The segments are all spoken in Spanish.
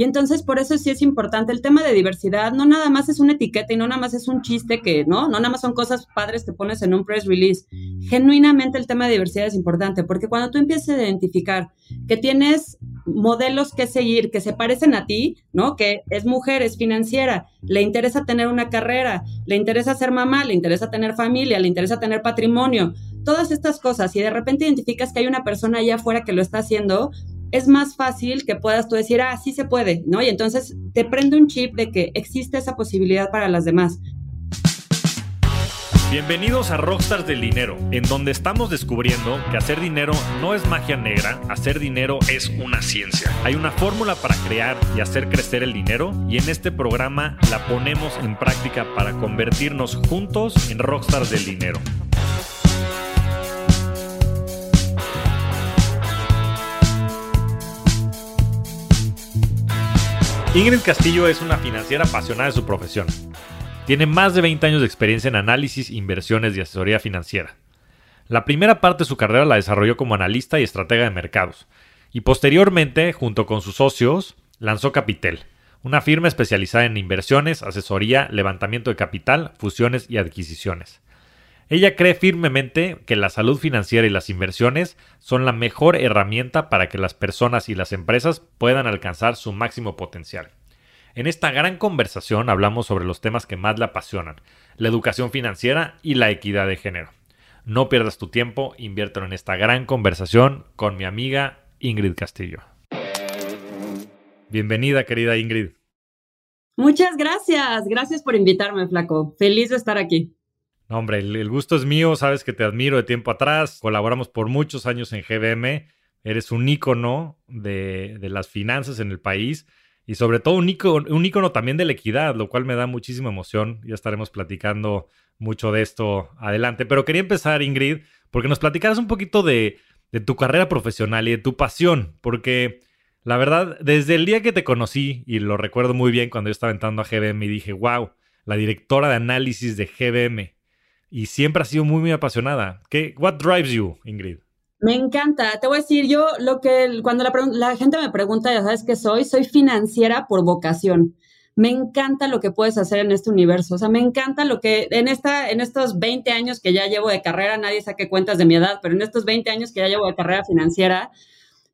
Y entonces por eso sí es importante el tema de diversidad, no nada más es una etiqueta y no nada más es un chiste que, ¿no? No nada más son cosas padres que pones en un press release. Genuinamente el tema de diversidad es importante porque cuando tú empiezas a identificar que tienes modelos que seguir que se parecen a ti, ¿no? Que es mujer, es financiera, le interesa tener una carrera, le interesa ser mamá, le interesa tener familia, le interesa tener patrimonio, todas estas cosas y de repente identificas que hay una persona allá afuera que lo está haciendo, es más fácil que puedas tú decir, ah, sí se puede, ¿no? Y entonces te prende un chip de que existe esa posibilidad para las demás. Bienvenidos a Rockstars del Dinero, en donde estamos descubriendo que hacer dinero no es magia negra, hacer dinero es una ciencia. Hay una fórmula para crear y hacer crecer el dinero y en este programa la ponemos en práctica para convertirnos juntos en Rockstars del Dinero. Ingrid Castillo es una financiera apasionada de su profesión. Tiene más de 20 años de experiencia en análisis, inversiones y asesoría financiera. La primera parte de su carrera la desarrolló como analista y estratega de mercados, y posteriormente, junto con sus socios, lanzó Capitel, una firma especializada en inversiones, asesoría, levantamiento de capital, fusiones y adquisiciones. Ella cree firmemente que la salud financiera y las inversiones son la mejor herramienta para que las personas y las empresas puedan alcanzar su máximo potencial. En esta gran conversación hablamos sobre los temas que más le apasionan, la educación financiera y la equidad de género. No pierdas tu tiempo, inviértelo en esta gran conversación con mi amiga Ingrid Castillo. Bienvenida, querida Ingrid. Muchas gracias, gracias por invitarme, Flaco. Feliz de estar aquí. No, hombre, el, gusto es mío, sabes que te admiro de tiempo atrás, colaboramos por muchos años en GBM, eres un ícono de, las finanzas en el país y sobre todo un ícono, un ícono también de la equidad, lo cual me da muchísima emoción, ya estaremos platicando mucho de esto adelante, pero quería empezar, Ingrid, porque nos platicaras un poquito de, de tu carrera profesional y de tu pasión, porque... La verdad, desde el día que te conocí, y lo recuerdo muy bien cuando yo estaba entrando a GBM y dije, wow, la directora de análisis de GBM, y siempre ha sido muy, muy apasionada. ¿Qué, what drives you, Ingrid? Me encanta. Te voy a decir, yo lo que cuando la, gente me pregunta, ya sabes qué soy, soy financiera por vocación. Me encanta lo que puedes hacer en este universo. O sea, me encanta lo que en, esta, en estos 20 años que ya llevo de carrera, nadie saque cuentas de mi edad, pero en estos 20 años que ya llevo de carrera financiera,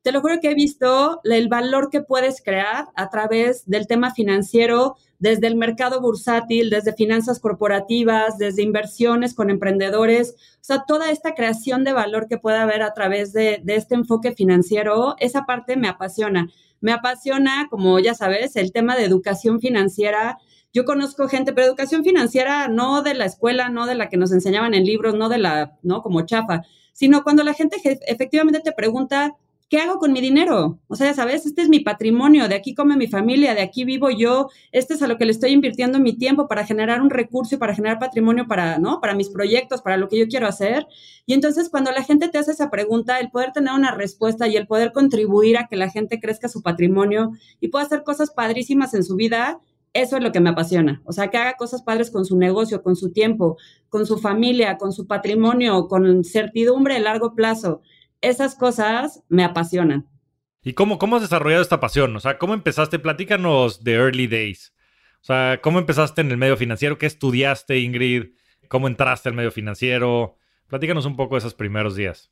te lo juro que he visto el valor que puedes crear a través del tema financiero, desde el mercado bursátil, desde finanzas corporativas, desde inversiones con emprendedores. O sea, toda esta creación de valor que puede haber a través de, este enfoque financiero, esa parte me apasiona. Me apasiona, como ya sabes, el tema de educación financiera. Yo conozco gente, pero educación financiera no de la escuela, no de la que nos enseñaban en libros, no de la, ¿no? Como chafa, sino cuando la gente efectivamente te pregunta, ¿qué hago con mi dinero? O sea, sabes, este es mi patrimonio, de aquí come mi familia, de aquí vivo yo, este es a lo que le estoy invirtiendo mi tiempo para generar un recurso y para generar patrimonio para, ¿no? Para mis proyectos, para lo que yo quiero hacer. Y entonces cuando la gente te hace esa pregunta, el poder tener una respuesta y el poder contribuir a que la gente crezca su patrimonio y pueda hacer cosas padrísimas en su vida, eso es lo que me apasiona. O sea, que haga cosas padres con su negocio, con su tiempo, con su familia, con su patrimonio, con certidumbre a largo plazo esas cosas me apasionan. ¿Y cómo, cómo has desarrollado esta pasión? O sea, ¿cómo empezaste? Platícanos de Early Days. O sea, ¿cómo empezaste en el medio financiero? ¿Qué estudiaste, Ingrid? ¿Cómo entraste al medio financiero? Platícanos un poco de esos primeros días.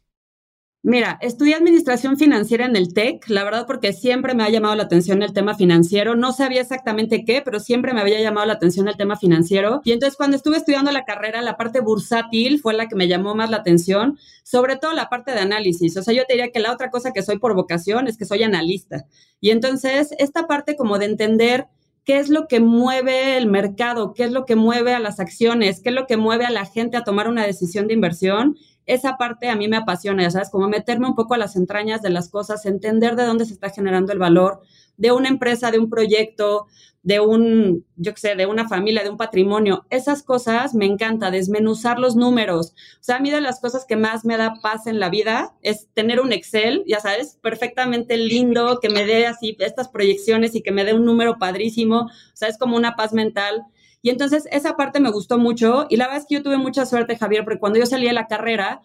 Mira, estudié administración financiera en el TEC, la verdad porque siempre me ha llamado la atención el tema financiero. No sabía exactamente qué, pero siempre me había llamado la atención el tema financiero. Y entonces cuando estuve estudiando la carrera, la parte bursátil fue la que me llamó más la atención, sobre todo la parte de análisis. O sea, yo te diría que la otra cosa que soy por vocación es que soy analista. Y entonces esta parte como de entender qué es lo que mueve el mercado, qué es lo que mueve a las acciones, qué es lo que mueve a la gente a tomar una decisión de inversión esa parte a mí me apasiona, ya sabes, como meterme un poco a las entrañas de las cosas, entender de dónde se está generando el valor de una empresa, de un proyecto, de un, yo qué sé, de una familia, de un patrimonio. Esas cosas me encanta, desmenuzar los números. O sea, a mí de las cosas que más me da paz en la vida es tener un Excel, ya sabes, perfectamente lindo, que me dé así estas proyecciones y que me dé un número padrísimo. O sea, es como una paz mental. Y entonces esa parte me gustó mucho y la verdad es que yo tuve mucha suerte, Javier, porque cuando yo salí de la carrera,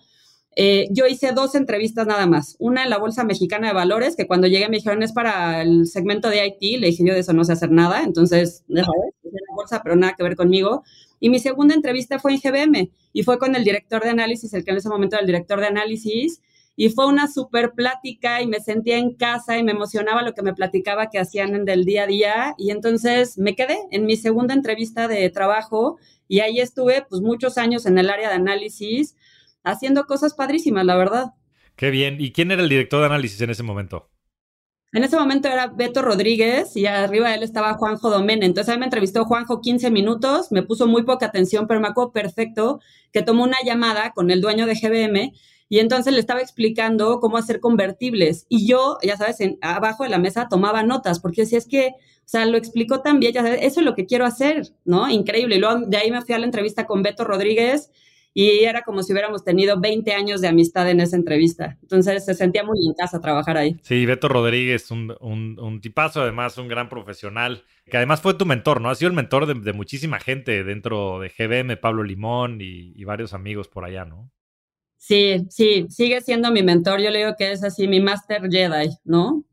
eh, yo hice dos entrevistas nada más. Una en la Bolsa Mexicana de Valores, que cuando llegué me dijeron es para el segmento de IT. Le dije yo de eso no sé hacer nada, entonces, deja en la bolsa, pero nada que ver conmigo. Y mi segunda entrevista fue en GBM y fue con el director de análisis, el que en ese momento era el director de análisis. Y fue una súper plática y me sentía en casa y me emocionaba lo que me platicaba que hacían en del día a día. Y entonces me quedé en mi segunda entrevista de trabajo y ahí estuve pues muchos años en el área de análisis haciendo cosas padrísimas, la verdad. Qué bien. ¿Y quién era el director de análisis en ese momento? En ese momento era Beto Rodríguez y arriba de él estaba Juanjo Domene. Entonces a mí me entrevistó Juanjo 15 minutos, me puso muy poca atención, pero me acuerdo perfecto que tomó una llamada con el dueño de GBM y entonces le estaba explicando cómo hacer convertibles. Y yo, ya sabes, abajo de la mesa tomaba notas, porque si es que, o sea, lo explicó también, ya sabes, eso es lo que quiero hacer, ¿no? Increíble. Y luego de ahí me fui a la entrevista con Beto Rodríguez y era como si hubiéramos tenido 20 años de amistad en esa entrevista. Entonces se sentía muy en casa trabajar ahí. Sí, Beto Rodríguez, un, un, tipazo, además un gran profesional, que además fue tu mentor, ¿no? Ha sido el mentor de, muchísima gente dentro de GBM, Pablo Limón y, varios amigos por allá, ¿no? Sí, sí, sigue siendo mi mentor. Yo le digo que es así mi Master Jedi, ¿no?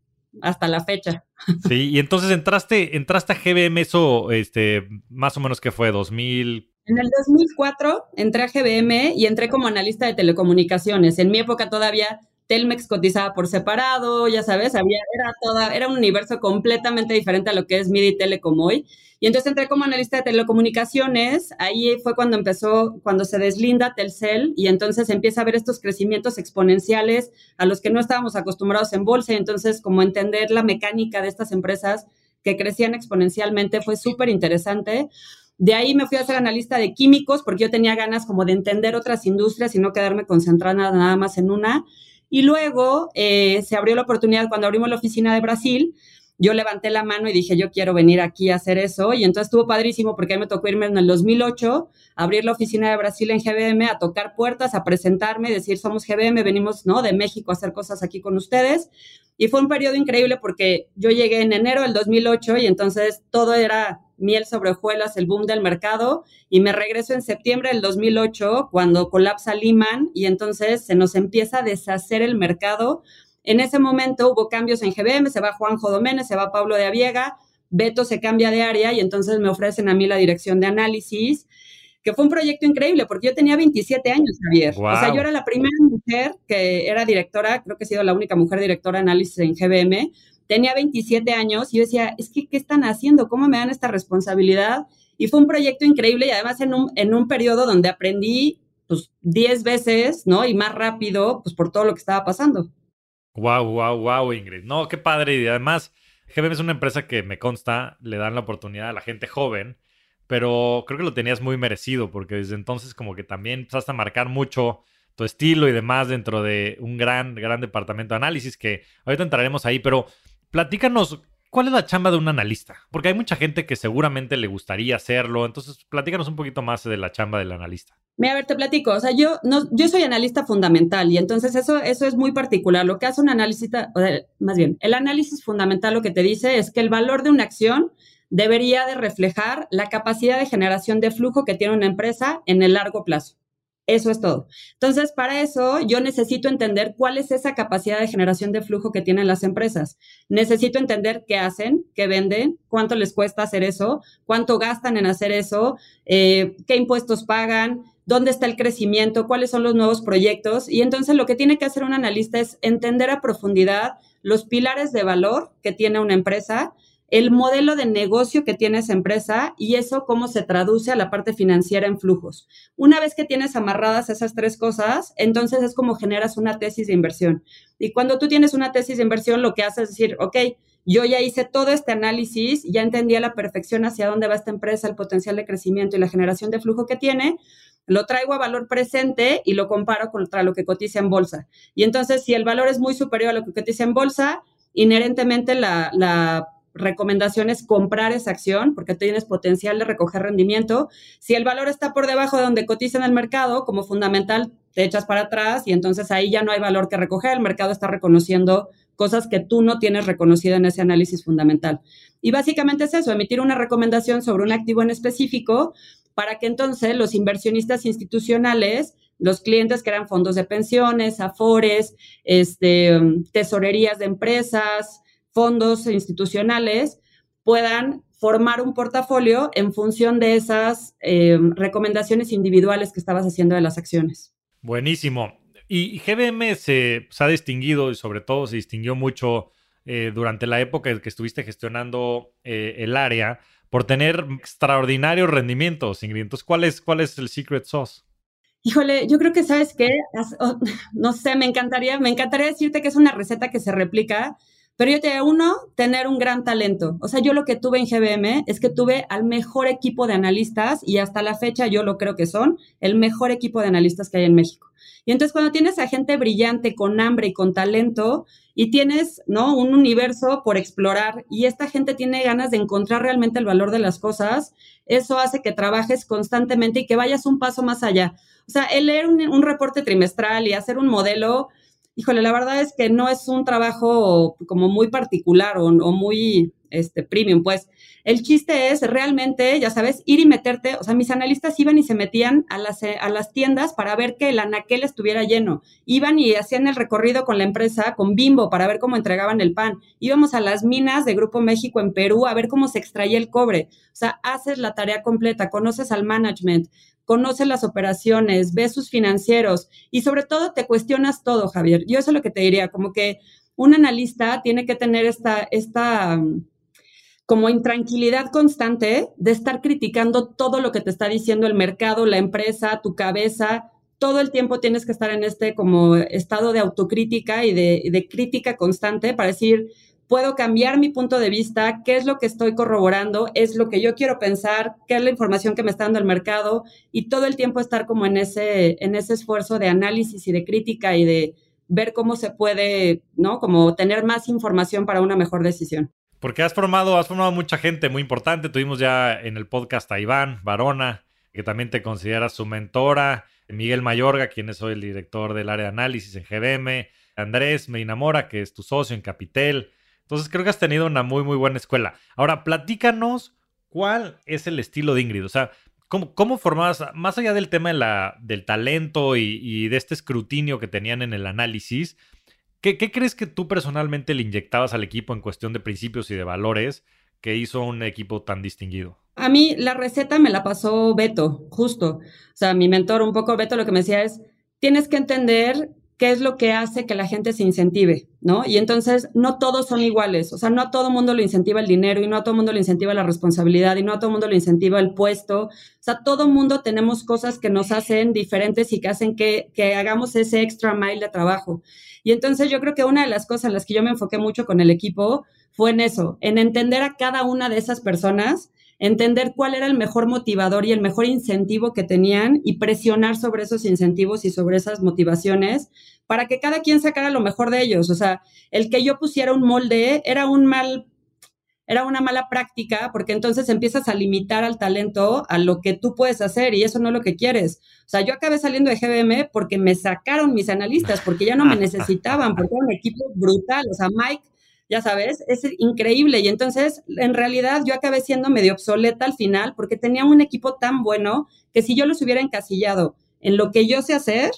Hasta la fecha. Sí, y entonces entraste, entraste a GBM, eso, este, más o menos que fue 2000, en el 2004 entré a GBM y entré como analista de telecomunicaciones. En mi época todavía Telmex cotizaba por separado, ya sabes, había, era, toda, era un universo completamente diferente a lo que es MIDI Telecom hoy. Y entonces entré como analista de telecomunicaciones, ahí fue cuando empezó, cuando se deslinda Telcel y entonces empieza a ver estos crecimientos exponenciales a los que no estábamos acostumbrados en bolsa. Y entonces como entender la mecánica de estas empresas que crecían exponencialmente fue súper interesante. De ahí me fui a ser analista de químicos porque yo tenía ganas como de entender otras industrias y no quedarme concentrada nada más en una. Y luego eh, se abrió la oportunidad cuando abrimos la oficina de Brasil. Yo levanté la mano y dije, yo quiero venir aquí a hacer eso. Y entonces estuvo padrísimo porque ahí me tocó irme en el 2008, abrir la oficina de Brasil en GBM, a tocar puertas, a presentarme, decir, somos GBM, venimos ¿no? de México a hacer cosas aquí con ustedes. Y fue un periodo increíble porque yo llegué en enero del 2008 y entonces todo era miel sobre hojuelas, el boom del mercado, y me regreso en septiembre del 2008 cuando colapsa Lehman y entonces se nos empieza a deshacer el mercado. En ese momento hubo cambios en GBM, se va Juanjo Doménez, se va Pablo de Aviega, Beto se cambia de área y entonces me ofrecen a mí la dirección de análisis, que fue un proyecto increíble porque yo tenía 27 años, Javier. O sea, yo era la primera mujer que era directora, creo que he sido la única mujer directora de análisis en GBM tenía 27 años y yo decía, es que, ¿qué están haciendo? ¿Cómo me dan esta responsabilidad? Y fue un proyecto increíble y además en un, en un periodo donde aprendí pues 10 veces, ¿no? Y más rápido, pues por todo lo que estaba pasando. Wow, wow, wow, Ingrid. No, qué padre. Y además, GBM es una empresa que me consta, le dan la oportunidad a la gente joven, pero creo que lo tenías muy merecido porque desde entonces como que también empezaste a marcar mucho tu estilo y demás dentro de un gran, gran departamento de análisis que ahorita entraremos ahí, pero platícanos, ¿cuál es la chamba de un analista? Porque hay mucha gente que seguramente le gustaría hacerlo, entonces platícanos un poquito más de la chamba del analista. Mira, a ver, te platico, o sea, yo, no, yo soy analista fundamental y entonces eso, eso es muy particular. Lo que hace un analista, más bien, el análisis fundamental lo que te dice es que el valor de una acción debería de reflejar la capacidad de generación de flujo que tiene una empresa en el largo plazo. Eso es todo. Entonces, para eso yo necesito entender cuál es esa capacidad de generación de flujo que tienen las empresas. Necesito entender qué hacen, qué venden, cuánto les cuesta hacer eso, cuánto gastan en hacer eso, eh, qué impuestos pagan, dónde está el crecimiento, cuáles son los nuevos proyectos. Y entonces lo que tiene que hacer un analista es entender a profundidad los pilares de valor que tiene una empresa el modelo de negocio que tiene esa empresa y eso cómo se traduce a la parte financiera en flujos. Una vez que tienes amarradas esas tres cosas, entonces es como generas una tesis de inversión. Y cuando tú tienes una tesis de inversión, lo que haces es decir, ok, yo ya hice todo este análisis, ya entendí a la perfección hacia dónde va esta empresa, el potencial de crecimiento y la generación de flujo que tiene, lo traigo a valor presente y lo comparo contra lo que cotiza en bolsa. Y entonces, si el valor es muy superior a lo que cotiza en bolsa, inherentemente la, la recomendación es comprar esa acción porque tienes potencial de recoger rendimiento. Si el valor está por debajo de donde cotiza en el mercado, como fundamental, te echas para atrás y entonces ahí ya no hay valor que recoger. El mercado está reconociendo cosas que tú no tienes reconocido en ese análisis fundamental. Y básicamente es eso, emitir una recomendación sobre un activo en específico para que entonces los inversionistas institucionales los clientes que eran fondos de pensiones, afores, este, tesorerías de empresas, fondos institucionales, puedan formar un portafolio en función de esas eh, recomendaciones individuales que estabas haciendo de las acciones. Buenísimo. Y GBM se, ha distinguido y sobre todo se distinguió mucho eh, durante la época en que estuviste gestionando eh, el área por tener extraordinarios rendimientos, Ingrid. Entonces, ¿cuál es, cuál es el secret sauce? Híjole, yo creo que sabes que, oh, no sé, me encantaría, me encantaría decirte que es una receta que se replica, pero yo te digo, uno, tener un gran talento. O sea, yo lo que tuve en GBM es que tuve al mejor equipo de analistas y hasta la fecha yo lo creo que son el mejor equipo de analistas que hay en México. Y entonces cuando tienes a gente brillante, con hambre y con talento, y tienes, ¿no? Un universo por explorar y esta gente tiene ganas de encontrar realmente el valor de las cosas, eso hace que trabajes constantemente y que vayas un paso más allá. O sea, el leer un, reporte trimestral y hacer un modelo, híjole, la verdad es que no es un trabajo como muy particular o, muy este, premium, pues. El chiste es realmente, ya sabes, ir y meterte, o sea, mis analistas iban y se metían a las, eh, a las tiendas para ver que el anaquel estuviera lleno, iban y hacían el recorrido con la empresa, con Bimbo, para ver cómo entregaban el pan, íbamos a las minas de Grupo México en Perú a ver cómo se extraía el cobre, o sea, haces la tarea completa, conoces al management, conoces las operaciones, ves sus financieros y sobre todo te cuestionas todo, Javier. Yo eso es lo que te diría, como que un analista tiene que tener esta, esta, como intranquilidad constante de estar criticando todo lo que te está diciendo el mercado, la empresa, tu cabeza. Todo el tiempo tienes que estar en este como estado de autocrítica y de crítica constante para decir, puedo cambiar mi punto de vista, qué es lo que estoy corroborando, es lo que yo quiero pensar, qué es la información que me está dando el mercado y todo el tiempo estar como en ese, en ese esfuerzo de análisis y de crítica y de ver cómo se puede, ¿no? Como tener más información para una mejor decisión. Porque has formado, has formado mucha gente muy importante. Tuvimos ya en el podcast a Iván Barona, que también te considera su mentora. Miguel Mayorga, quien es hoy el director del área de análisis en GBM. Andrés me enamora, que es tu socio en Capitel. Entonces creo que has tenido una muy, muy buena escuela. Ahora, platícanos cuál es el estilo de Ingrid. O sea, ¿cómo, cómo formabas, más allá del tema de la, del talento y, de este escrutinio que tenían en el análisis, ¿Qué, crees que tú personalmente le inyectabas al equipo en cuestión de principios y de valores que hizo un equipo tan distinguido? A mí la receta me la pasó Beto, justo. O sea, mi mentor, un poco Beto, lo que me decía es, tienes que entender qué es lo que hace que la gente se incentive, ¿no? Y entonces no todos son iguales, o sea, no a todo mundo lo incentiva el dinero y no a todo mundo lo incentiva la responsabilidad y no a todo mundo lo incentiva el puesto, o sea, todo mundo tenemos cosas que nos hacen diferentes y que hacen que, que hagamos ese extra mile de trabajo. Y entonces yo creo que una de las cosas en las que yo me enfoqué mucho con el equipo fue en eso, en entender a cada una de esas personas entender cuál era el mejor motivador y el mejor incentivo que tenían y presionar sobre esos incentivos y sobre esas motivaciones para que cada quien sacara lo mejor de ellos. O sea, el que yo pusiera un molde era un mal era una mala práctica porque entonces empiezas a limitar al talento a lo que tú puedes hacer y eso no es lo que quieres. O sea, yo acabé saliendo de GBM porque me sacaron mis analistas, porque ya no me necesitaban, porque era un equipo brutal. O sea, Mike ya sabes, es increíble. Y entonces, en realidad, yo acabé siendo medio obsoleta al final porque tenía un equipo tan bueno que si yo los hubiera encasillado en lo que yo sé hacer,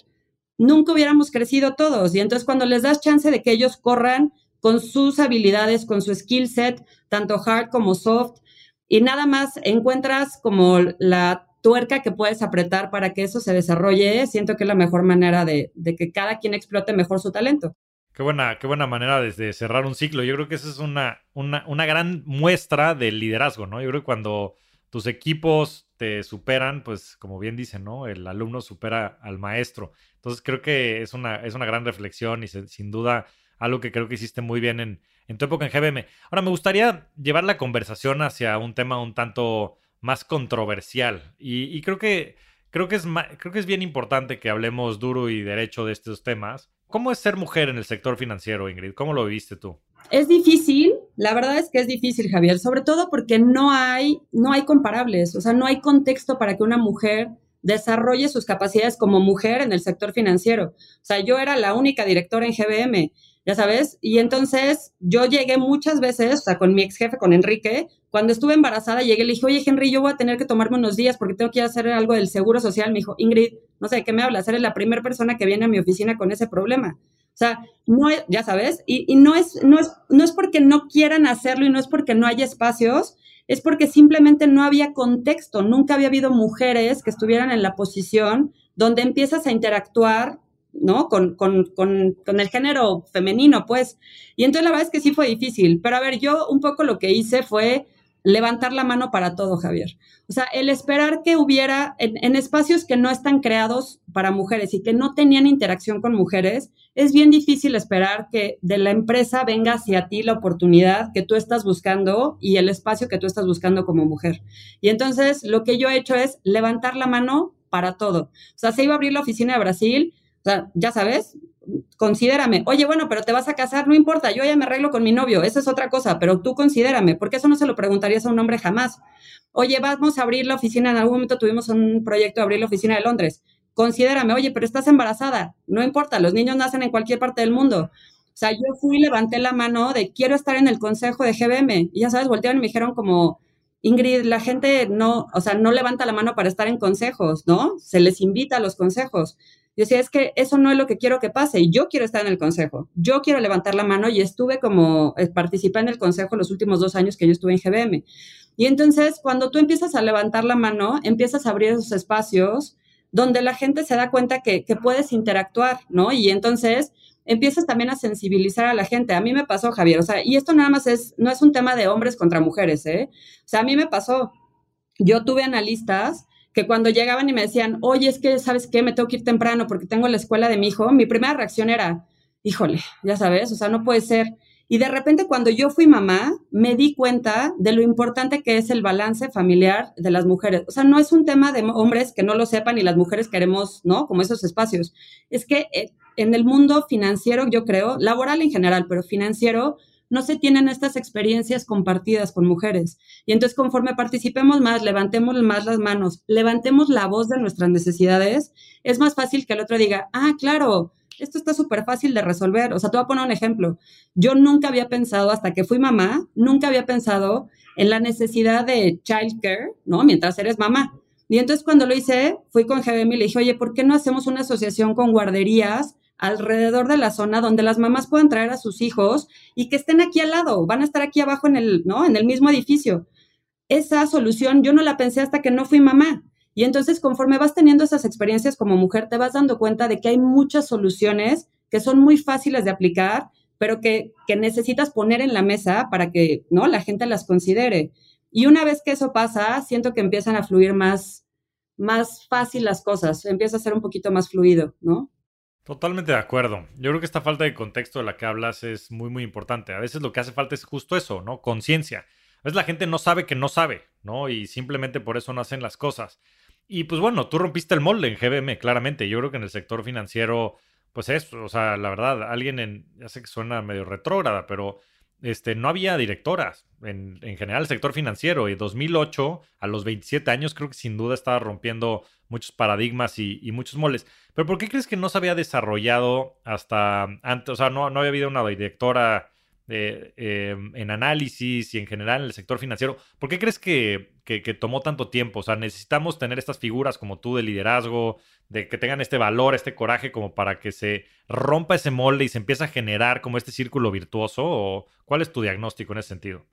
nunca hubiéramos crecido todos. Y entonces, cuando les das chance de que ellos corran con sus habilidades, con su skill set, tanto hard como soft, y nada más encuentras como la tuerca que puedes apretar para que eso se desarrolle, siento que es la mejor manera de, de que cada quien explote mejor su talento. Qué buena, qué buena manera de, cerrar un ciclo. Yo creo que esa es una, una, gran muestra del liderazgo, ¿no? Yo creo que cuando tus equipos te superan, pues como bien dicen, ¿no? El alumno supera al maestro. Entonces creo que es una, es una gran reflexión y sin duda algo que creo que hiciste muy bien en, en tu época en GBM. Ahora, me gustaría llevar la conversación hacia un tema un tanto más controversial y, creo que creo que es creo que es bien importante que hablemos duro y derecho de estos temas ¿Cómo es ser mujer en el sector financiero, Ingrid? ¿Cómo lo viviste tú? Es difícil, la verdad es que es difícil, Javier, sobre todo porque no hay, no hay comparables, o sea, no hay contexto para que una mujer desarrolle sus capacidades como mujer en el sector financiero. O sea, yo era la única directora en GBM. Ya sabes. Y entonces yo llegué muchas veces, o sea, con mi ex jefe, con Enrique, cuando estuve embarazada, llegué y le dije, oye, Henry, yo voy a tener que tomarme unos días porque tengo que hacer algo del seguro social. Me dijo, Ingrid, no sé de qué me hablas, eres la primera persona que viene a mi oficina con ese problema. O sea, no ya sabes, y, y, no, es, no, es, no es porque no quieran hacerlo y no es porque no haya espacios, es porque simplemente no había contexto, nunca había habido mujeres que estuvieran en la posición donde empiezas a interactuar ¿no? Con, con, con, con, el género femenino, pues. Y entonces la verdad es que sí fue difícil. Pero a ver, yo un poco lo que hice fue levantar la mano para todo, Javier. O sea, el esperar que hubiera en, en, espacios que no están creados para mujeres y que no tenían interacción con mujeres, es bien difícil esperar que de la empresa venga hacia ti la oportunidad que tú estás buscando y el espacio que tú estás buscando como mujer. Y entonces lo que yo he hecho es levantar la mano para todo. O sea, se iba a abrir la oficina de Brasil o sea, ya sabes, considérame. Oye, bueno, pero te vas a casar, no importa, yo ya me arreglo con mi novio, esa es otra cosa, pero tú considérame, porque eso no se lo preguntarías a un hombre jamás. Oye, vamos a abrir la oficina, en algún momento tuvimos un proyecto de abrir la oficina de Londres. Considérame, oye, pero estás embarazada, no importa, los niños nacen en cualquier parte del mundo. O sea, yo fui, levanté la mano de quiero estar en el consejo de GBM. Y ya sabes, voltearon y me dijeron como, Ingrid, la gente no, o sea, no levanta la mano para estar en consejos, ¿no? Se les invita a los consejos. Yo decía, es que eso no es lo que quiero que pase y yo quiero estar en el consejo, yo quiero levantar la mano y estuve como, eh, participé en el consejo los últimos dos años que yo estuve en GBM. Y entonces, cuando tú empiezas a levantar la mano, empiezas a abrir esos espacios donde la gente se da cuenta que, que puedes interactuar, ¿no? Y entonces empiezas también a sensibilizar a la gente. A mí me pasó, Javier, o sea, y esto nada más es, no es un tema de hombres contra mujeres, ¿eh? O sea, a mí me pasó, yo tuve analistas que cuando llegaban y me decían, oye, es que, ¿sabes qué? Me tengo que ir temprano porque tengo la escuela de mi hijo, mi primera reacción era, híjole, ya sabes, o sea, no puede ser. Y de repente cuando yo fui mamá, me di cuenta de lo importante que es el balance familiar de las mujeres. O sea, no es un tema de hombres que no lo sepan y las mujeres queremos, ¿no? Como esos espacios. Es que eh, en el mundo financiero, yo creo, laboral en general, pero financiero, no se tienen estas experiencias compartidas con mujeres. Y entonces conforme participemos más, levantemos más las manos, levantemos la voz de nuestras necesidades, es más fácil que el otro diga, ah, claro, esto está súper fácil de resolver. O sea, te voy a poner un ejemplo. Yo nunca había pensado, hasta que fui mamá, nunca había pensado en la necesidad de childcare, ¿no? Mientras eres mamá. Y entonces cuando lo hice, fui con GBM y le dije, oye, ¿por qué no hacemos una asociación con guarderías alrededor de la zona donde las mamás puedan traer a sus hijos y que estén aquí al lado, van a estar aquí abajo en el, ¿no? En el mismo edificio. Esa solución yo no la pensé hasta que no fui mamá. Y entonces conforme vas teniendo esas experiencias como mujer, te vas dando cuenta de que hay muchas soluciones que son muy fáciles de aplicar, pero que, que necesitas poner en la mesa para que, ¿no? La gente las considere. Y una vez que eso pasa, siento que empiezan a fluir más, más fácil las cosas, empieza a ser un poquito más fluido, ¿no? Totalmente de acuerdo. Yo creo que esta falta de contexto de la que hablas es muy, muy importante. A veces lo que hace falta es justo eso, ¿no? Conciencia. A veces la gente no sabe que no sabe, ¿no? Y simplemente por eso no hacen las cosas. Y pues bueno, tú rompiste el molde en GBM, claramente. Yo creo que en el sector financiero, pues es, o sea, la verdad, alguien en, ya sé que suena medio retrógrada, pero este, no había directoras en, en, general el sector financiero. Y 2008, a los 27 años, creo que sin duda estaba rompiendo muchos paradigmas y, muchos moles. Pero ¿por qué crees que no se había desarrollado hasta antes? O sea, no, no había habido una directora eh, eh, en análisis y en general en el sector financiero. ¿Por qué crees que, que, que, tomó tanto tiempo? O sea, necesitamos tener estas figuras como tú de liderazgo, de que tengan este valor, este coraje, como para que se rompa ese molde y se empiece a generar como este círculo virtuoso? ¿O cuál es tu diagnóstico en ese sentido?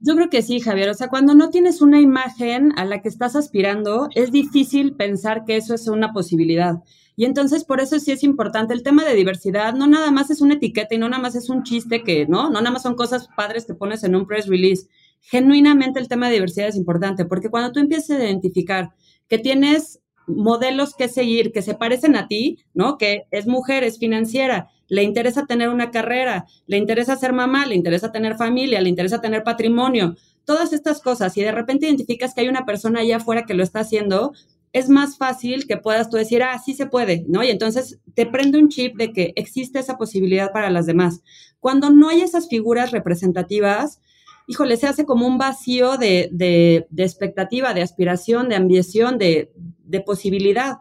Yo creo que sí, Javier. O sea, cuando no tienes una imagen a la que estás aspirando, es difícil pensar que eso es una posibilidad. Y entonces, por eso sí es importante el tema de diversidad. No nada más es una etiqueta y no nada más es un chiste que, ¿no? No nada más son cosas padres que pones en un press release. Genuinamente el tema de diversidad es importante porque cuando tú empiezas a identificar que tienes modelos que seguir que se parecen a ti, ¿no? Que es mujer, es financiera, le interesa tener una carrera, le interesa ser mamá, le interesa tener familia, le interesa tener patrimonio, todas estas cosas, y de repente identificas que hay una persona allá afuera que lo está haciendo, es más fácil que puedas tú decir, ah, sí se puede, ¿no? Y entonces te prende un chip de que existe esa posibilidad para las demás. Cuando no hay esas figuras representativas, híjole, se hace como un vacío de, de, de expectativa, de aspiración, de ambición, de, de posibilidad.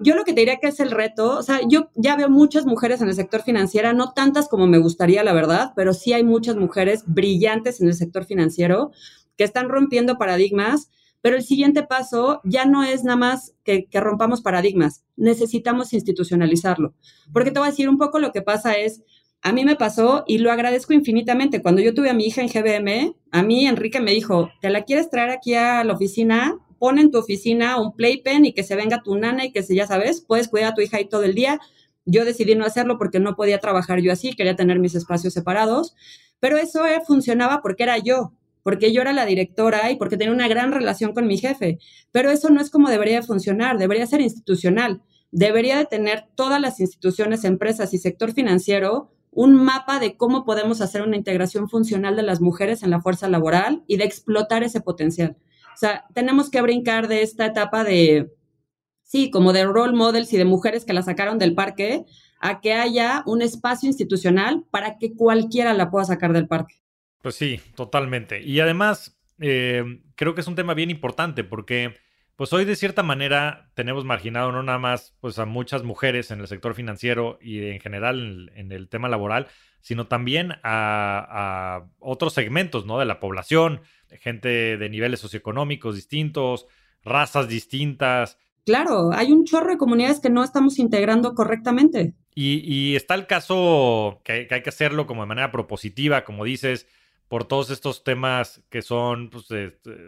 Yo lo que te diría que es el reto, o sea, yo ya veo muchas mujeres en el sector financiero, no tantas como me gustaría, la verdad, pero sí hay muchas mujeres brillantes en el sector financiero que están rompiendo paradigmas, pero el siguiente paso ya no es nada más que, rompamos paradigmas, necesitamos institucionalizarlo. Porque te voy a decir un poco lo que pasa es, a mí me pasó y lo agradezco infinitamente. Cuando yo tuve a mi hija en GBM, a mí Enrique me dijo, ¿te la quieres traer aquí a la oficina? Pon en tu oficina un playpen y que se venga tu nana y que se, ya sabes, puedes cuidar a tu hija ahí todo el día. Yo decidí no hacerlo porque no podía trabajar yo así, quería tener mis espacios separados, pero eso eh, funcionaba porque era yo, porque yo era la directora y porque tenía una gran relación con mi jefe. Pero eso no es como debería funcionar, debería ser institucional. Debería de tener todas las instituciones, empresas y sector financiero un mapa de cómo podemos hacer una integración funcional de las mujeres en la fuerza laboral y de explotar ese potencial. O sea, tenemos que brincar de esta etapa de, sí, como de role models y de mujeres que la sacaron del parque, a que haya un espacio institucional para que cualquiera la pueda sacar del parque. Pues sí, totalmente. Y además, eh, creo que es un tema bien importante porque pues hoy de cierta manera tenemos marginado no nada más pues a muchas mujeres en el sector financiero y en general en, el tema laboral, sino también a, otros segmentos ¿no? de la población, gente de niveles socioeconómicos distintos, razas distintas. Claro, hay un chorro de comunidades que no estamos integrando correctamente. Y, está el caso que, que hay que hacerlo como de manera propositiva, como dices, por todos estos temas que son pues,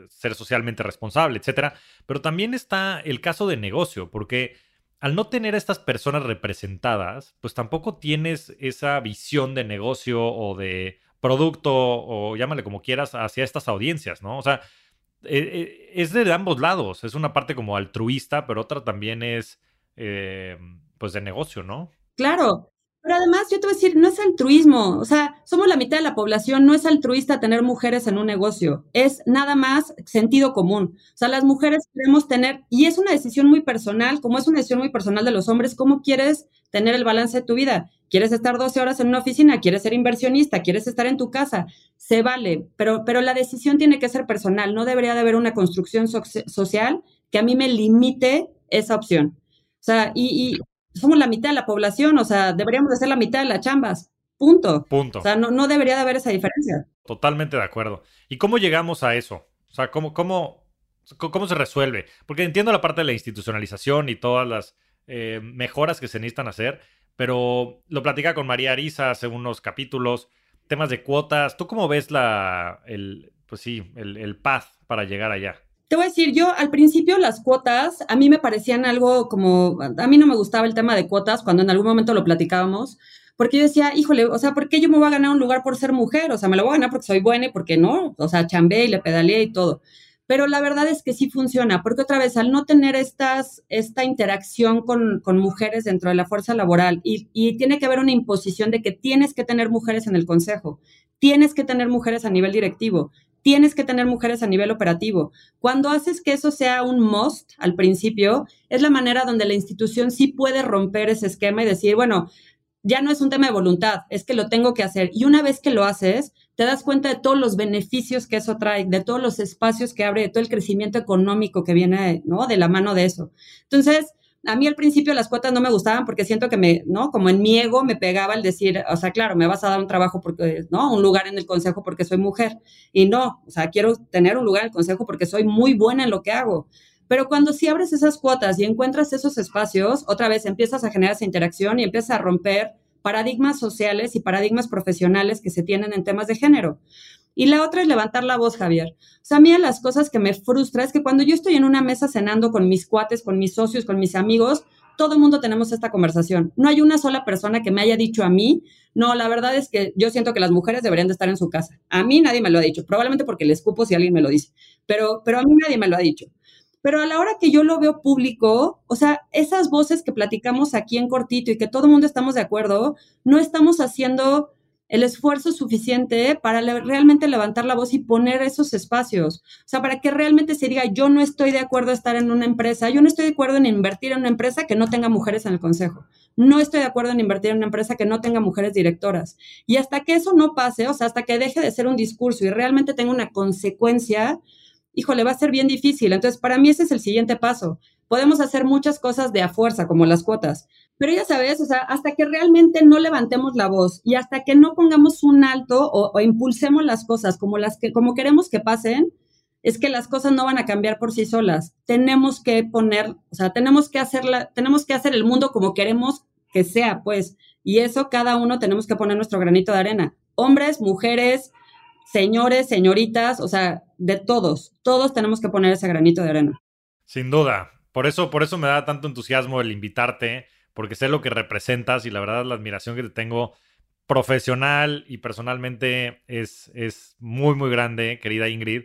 ser socialmente responsable, etcétera. Pero también está el caso de negocio, porque al no tener a estas personas representadas, pues tampoco tienes esa visión de negocio o de producto o llámale como quieras hacia estas audiencias, ¿no? O sea, e, e, es de ambos lados. Es una parte como altruista, pero otra también es, eh, pues, de negocio, ¿no? Claro, pero además, yo te voy a decir, no es altruismo, o sea, somos la mitad de la población, no es altruista tener mujeres en un negocio, es nada más sentido común. O sea, las mujeres queremos tener, y es una decisión muy personal, como es una decisión muy personal de los hombres, ¿cómo quieres tener el balance de tu vida? ¿Quieres estar 12 horas en una oficina? ¿Quieres ser inversionista? ¿Quieres estar en tu casa? Se vale, pero, pero la decisión tiene que ser personal, no debería de haber una construcción social que a mí me limite esa opción. O sea, y, somos la mitad de la población, o sea, deberíamos de ser la mitad de las chambas. Punto. Punto. O sea, no, no debería de haber esa diferencia. Totalmente de acuerdo. ¿Y cómo llegamos a eso? O sea, ¿cómo, cómo, cómo se resuelve? Porque entiendo la parte de la institucionalización y todas las eh, mejoras que se necesitan hacer, pero lo platica con María Arisa hace unos capítulos, temas de cuotas. ¿Tú cómo ves la, el, pues sí, el, el path para llegar allá? Te voy a decir, yo al principio las cuotas a mí me parecían algo como, a mí no me gustaba el tema de cuotas cuando en algún momento lo platicábamos, porque yo decía, híjole, o sea, ¿por qué yo me voy a ganar un lugar por ser mujer? O sea, me lo voy a ganar porque soy buena y porque no, o sea, chambé y le pedaleé y todo. Pero la verdad es que sí funciona, porque otra vez, al no tener estas, esta interacción con, con mujeres dentro de la fuerza laboral y, y tiene que haber una imposición de que tienes que tener mujeres en el consejo, tienes que tener mujeres a nivel directivo, tienes que tener mujeres a nivel operativo. Cuando haces que eso sea un must al principio, es la manera donde la institución sí puede romper ese esquema y decir, bueno, ya no es un tema de voluntad, es que lo tengo que hacer. Y una vez que lo haces, te das cuenta de todos los beneficios que eso trae, de todos los espacios que abre, de todo el crecimiento económico que viene, ¿no? De la mano de eso. Entonces, a mí al principio las cuotas no me gustaban porque siento que me, ¿no? Como en mi ego me pegaba el decir, o sea, claro, me vas a dar un trabajo porque, ¿no? Un lugar en el consejo porque soy mujer. Y no, o sea, quiero tener un lugar en el consejo porque soy muy buena en lo que hago. Pero cuando si abres esas cuotas y encuentras esos espacios, otra vez empiezas a generar esa interacción y empiezas a romper paradigmas sociales y paradigmas profesionales que se tienen en temas de género. Y la otra es levantar la voz, Javier. O sea, a mí las cosas que me frustra es que cuando yo estoy en una mesa cenando con mis cuates, con mis socios, con mis amigos, todo el mundo tenemos esta conversación. No hay una sola persona que me haya dicho a mí, no, la verdad es que yo siento que las mujeres deberían de estar en su casa. A mí nadie me lo ha dicho, probablemente porque le escupo si alguien me lo dice, pero, pero a mí nadie me lo ha dicho. Pero a la hora que yo lo veo público, o sea, esas voces que platicamos aquí en cortito y que todo el mundo estamos de acuerdo, no estamos haciendo el esfuerzo suficiente para realmente levantar la voz y poner esos espacios. O sea, para que realmente se diga, yo no estoy de acuerdo a estar en una empresa, yo no estoy de acuerdo en invertir en una empresa que no tenga mujeres en el consejo. No estoy de acuerdo en invertir en una empresa que no tenga mujeres directoras. Y hasta que eso no pase, o sea, hasta que deje de ser un discurso y realmente tenga una consecuencia, híjole, va a ser bien difícil. Entonces, para mí ese es el siguiente paso podemos hacer muchas cosas de a fuerza, como las cuotas. Pero ya sabes, o sea, hasta que realmente no levantemos la voz y hasta que no pongamos un alto o, impulsemos las cosas como las que, como queremos que pasen, es que las cosas no van a cambiar por sí solas. Tenemos que poner, o sea, tenemos que hacerla, tenemos que hacer el mundo como queremos que sea, pues. Y eso cada uno tenemos que poner nuestro granito de arena. Hombres, mujeres, señores, señoritas, o sea, de todos, todos tenemos que poner ese granito de arena. Sin duda. Por eso, por eso me da tanto entusiasmo el invitarte, porque sé lo que representas y la verdad la admiración que te tengo profesional y personalmente es, es muy, muy grande, querida Ingrid.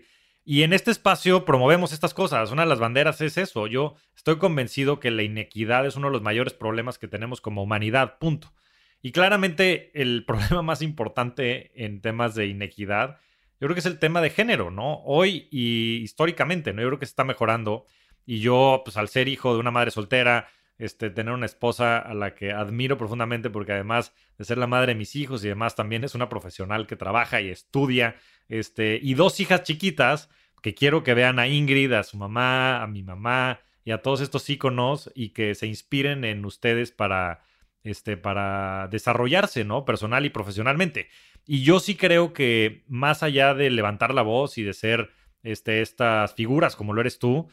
Y en este espacio promovemos estas cosas. Una de las banderas es eso. Yo estoy convencido que la inequidad es uno de los mayores problemas que tenemos como humanidad, punto. Y claramente el problema más importante en temas de inequidad, yo creo que es el tema de género, ¿no? Hoy y históricamente, ¿no? Yo creo que se está mejorando. Y yo, pues al ser hijo de una madre soltera, este, tener una esposa a la que admiro profundamente porque además de ser la madre de mis hijos y demás, también es una profesional que trabaja y estudia, este, y dos hijas chiquitas que quiero que vean a Ingrid, a su mamá, a mi mamá y a todos estos íconos y que se inspiren en ustedes para, este, desarrollarse, ¿no? Personal y profesionalmente. Y yo sí creo que más allá de levantar la voz y de ser este, estas figuras como lo eres tú,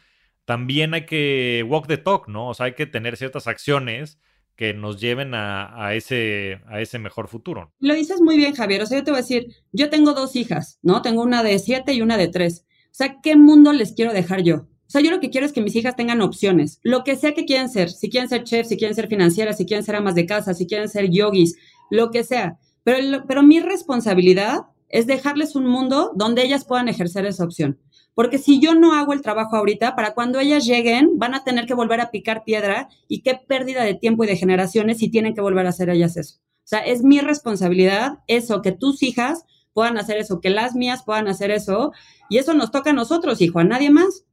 también hay que walk the talk, ¿no? O sea, hay que tener ciertas acciones que nos lleven a, ese, a ese mejor futuro. Lo dices muy bien, Javier. O sea, yo te voy a decir, yo tengo dos hijas, ¿no? Tengo una de siete y una de tres. O sea, ¿qué mundo les quiero dejar yo? O sea, yo lo que quiero es que mis hijas tengan opciones, lo que sea que quieran ser, si quieren ser chefs, si quieren ser financieras, si quieren ser amas de casa, si quieren ser yogis, lo que sea. Pero, pero mi responsabilidad es dejarles un mundo donde ellas puedan ejercer esa opción. Porque si yo no hago el trabajo ahorita, para cuando ellas lleguen, van a tener que volver a picar piedra y qué pérdida de tiempo y de generaciones si tienen que volver a hacer ellas eso. O sea, es mi responsabilidad eso, que tus hijas puedan hacer eso, que las mías puedan hacer eso. Y eso nos toca a nosotros, hijo, a nadie más.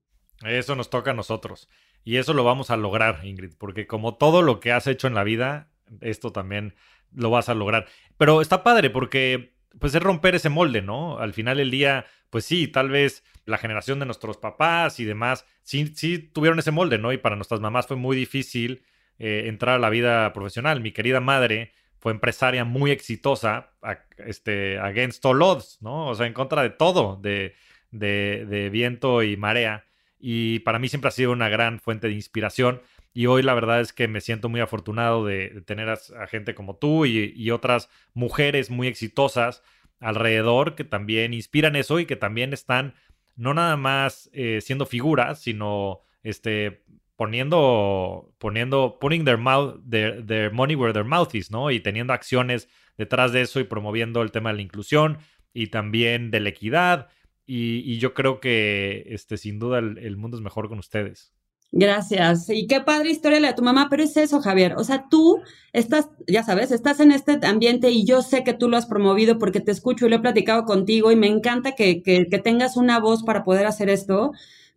Eso nos toca a nosotros. Y eso lo vamos a lograr, Ingrid, porque como todo lo que has hecho en la vida, esto también lo vas a lograr. Pero está padre porque pues es romper ese molde, ¿no? Al final del día, pues sí, tal vez la generación de nuestros papás y demás, sí, sí tuvieron ese molde, ¿no? Y para nuestras mamás fue muy difícil eh, entrar a la vida profesional. Mi querida madre fue empresaria muy exitosa, este, against all odds, ¿no? O sea, en contra de todo, de, de, viento y marea. Y para mí siempre ha sido una gran fuente de inspiración. Y hoy la verdad es que me siento muy afortunado de, tener a, gente como tú y, otras mujeres muy exitosas alrededor que también inspiran eso y que también están no nada más eh, siendo figuras, sino este, poniendo, poniendo, putting their, mouth, their, money where their mouth is, ¿no? Y teniendo acciones detrás de eso y promoviendo el tema de la inclusión y también de la equidad. Y, yo creo que este, sin duda el mundo es mejor con ustedes. Gracias. Y qué padre historia la de tu mamá, pero es eso, Javier. O sea, tú estás, ya sabes, estás en este ambiente y yo sé que tú lo has promovido porque te escucho y lo he platicado contigo y me encanta que, que, que tengas una voz para poder hacer esto,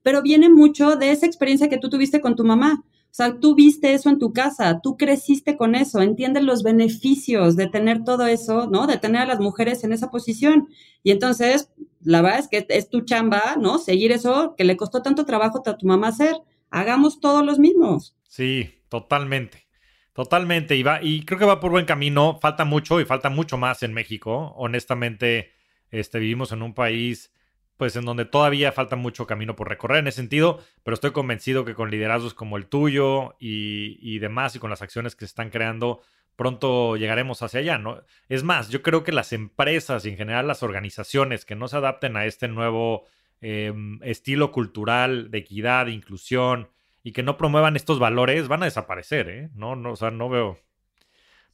pero viene mucho de esa experiencia que tú tuviste con tu mamá. O sea, tú viste eso en tu casa, tú creciste con eso, entiendes los beneficios de tener todo eso, ¿no? De tener a las mujeres en esa posición. Y entonces, la verdad es que es tu chamba, ¿no? Seguir eso que le costó tanto trabajo a tu mamá hacer hagamos todos los mismos. Sí, totalmente. Totalmente. Y, va, y creo que va por buen camino. Falta mucho y falta mucho más en México. Honestamente, este, vivimos en un país pues en donde todavía falta mucho camino por recorrer en ese sentido, pero estoy convencido que con liderazgos como el tuyo y, y demás y con las acciones que se están creando, pronto llegaremos hacia allá, ¿no? Es más, yo creo que las empresas y en general las organizaciones que no se adapten a este nuevo Em, estilo cultural de equidad, de inclusión y que no promuevan estos valores, van a desaparecer, ¿eh? No, no, o sea, no veo.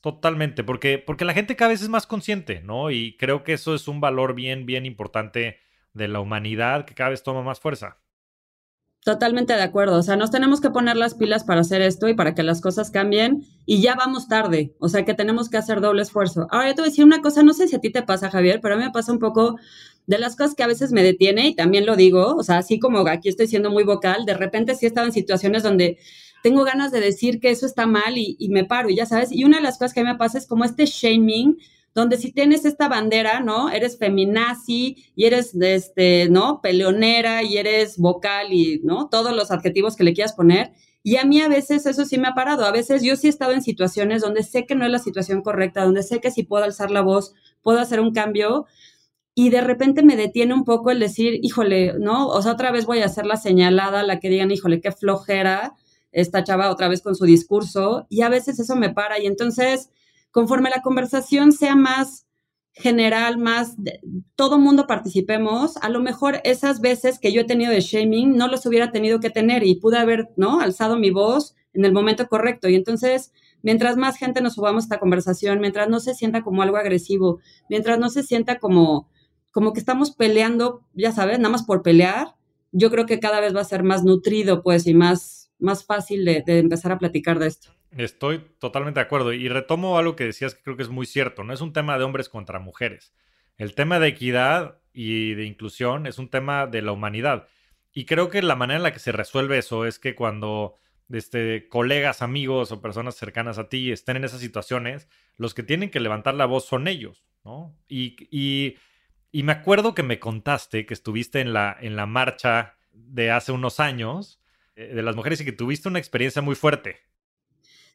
Totalmente, porque, porque la gente cada vez es más consciente, ¿no? Y creo que eso es un valor bien, bien importante de la humanidad que cada vez toma más fuerza. Totalmente de acuerdo. O sea, nos tenemos que poner las pilas para hacer esto y para que las cosas cambien y ya vamos tarde. O sea, que tenemos que hacer doble esfuerzo. Ahora, yo te voy a decir una cosa, no sé si a ti te pasa, Javier, pero a mí me pasa un poco de las cosas que a veces me detiene y también lo digo. O sea, así como aquí estoy siendo muy vocal, de repente sí he estado en situaciones donde tengo ganas de decir que eso está mal y, me paro y ya sabes. Y una de las cosas que me pasa es como este shaming donde si tienes esta bandera, ¿no? Eres feminazi y eres, este, ¿no? Peleonera y eres vocal y, ¿no? Todos los adjetivos que le quieras poner. Y a mí a veces eso sí me ha parado. A veces yo sí he estado en situaciones donde sé que no es la situación correcta, donde sé que si puedo alzar la voz, puedo hacer un cambio. Y de repente me detiene un poco el decir, híjole, ¿no? O sea, otra vez voy a hacer la señalada, la que digan, híjole, qué flojera esta chava otra vez con su discurso. Y a veces eso me para. Y entonces, conforme la conversación sea más general, más todo mundo participemos, a lo mejor esas veces que yo he tenido de shaming no los hubiera tenido que tener y pude haber, ¿no? Alzado mi voz en el momento correcto. Y entonces, mientras más gente nos subamos a esta conversación, mientras no se sienta como algo agresivo, mientras no se sienta como, como que estamos peleando, ya sabes, nada más por pelear, yo creo que cada vez va a ser más nutrido, pues, y más, más fácil de, de empezar a platicar de esto. Estoy totalmente de acuerdo y retomo algo que decías que creo que es muy cierto, no es un tema de hombres contra mujeres. El tema de equidad y de inclusión es un tema de la humanidad. Y creo que la manera en la que se resuelve eso es que cuando este, colegas, amigos o personas cercanas a ti estén en esas situaciones, los que tienen que levantar la voz son ellos, ¿no? Y, y, y me acuerdo que me contaste que estuviste en la, en la marcha de hace unos años eh, de las mujeres y que tuviste una experiencia muy fuerte.